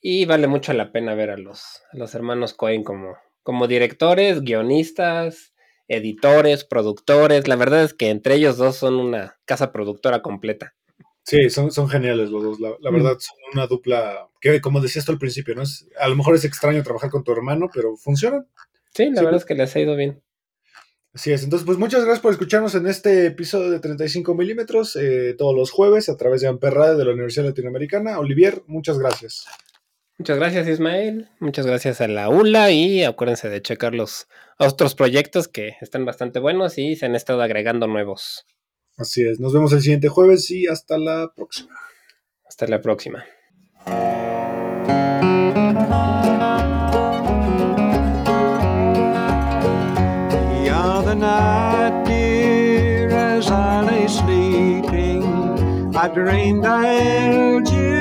Y vale mucho la pena ver a los, a los hermanos Cohen como, como directores, guionistas, editores, productores. La verdad es que entre ellos dos son una casa productora completa. Sí, son, son geniales los dos, la, la Mm. verdad son una dupla que, como decías tú al principio, ¿no? Es, a lo mejor es extraño trabajar con tu hermano, pero funcionan. Sí, la Sí, verdad es que les ha ido bien. Así es, entonces pues muchas gracias por escucharnos en este episodio de 35 milímetros eh, todos los jueves a través de Amper Radio de la Universidad Latinoamericana. Olivier, muchas gracias. Muchas gracias, Ismael. Muchas gracias a la ULA y acuérdense de checar los otros proyectos que están bastante buenos y se han estado agregando nuevos. Así es, nos vemos el siguiente jueves y hasta la próxima. Hasta la próxima. The other night, dear, as I lay sleeping, I dreamed I held you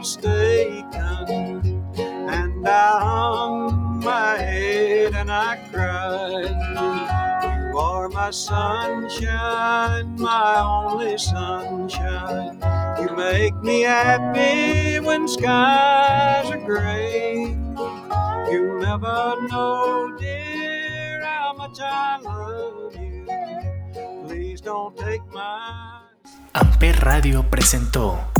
mistaken, and I hung my head and I cried. You are my sunshine, my only sunshine. You make me happy when skies are gray. You never know, dear, how much I love you. Please don't take my. Amper Radio presentó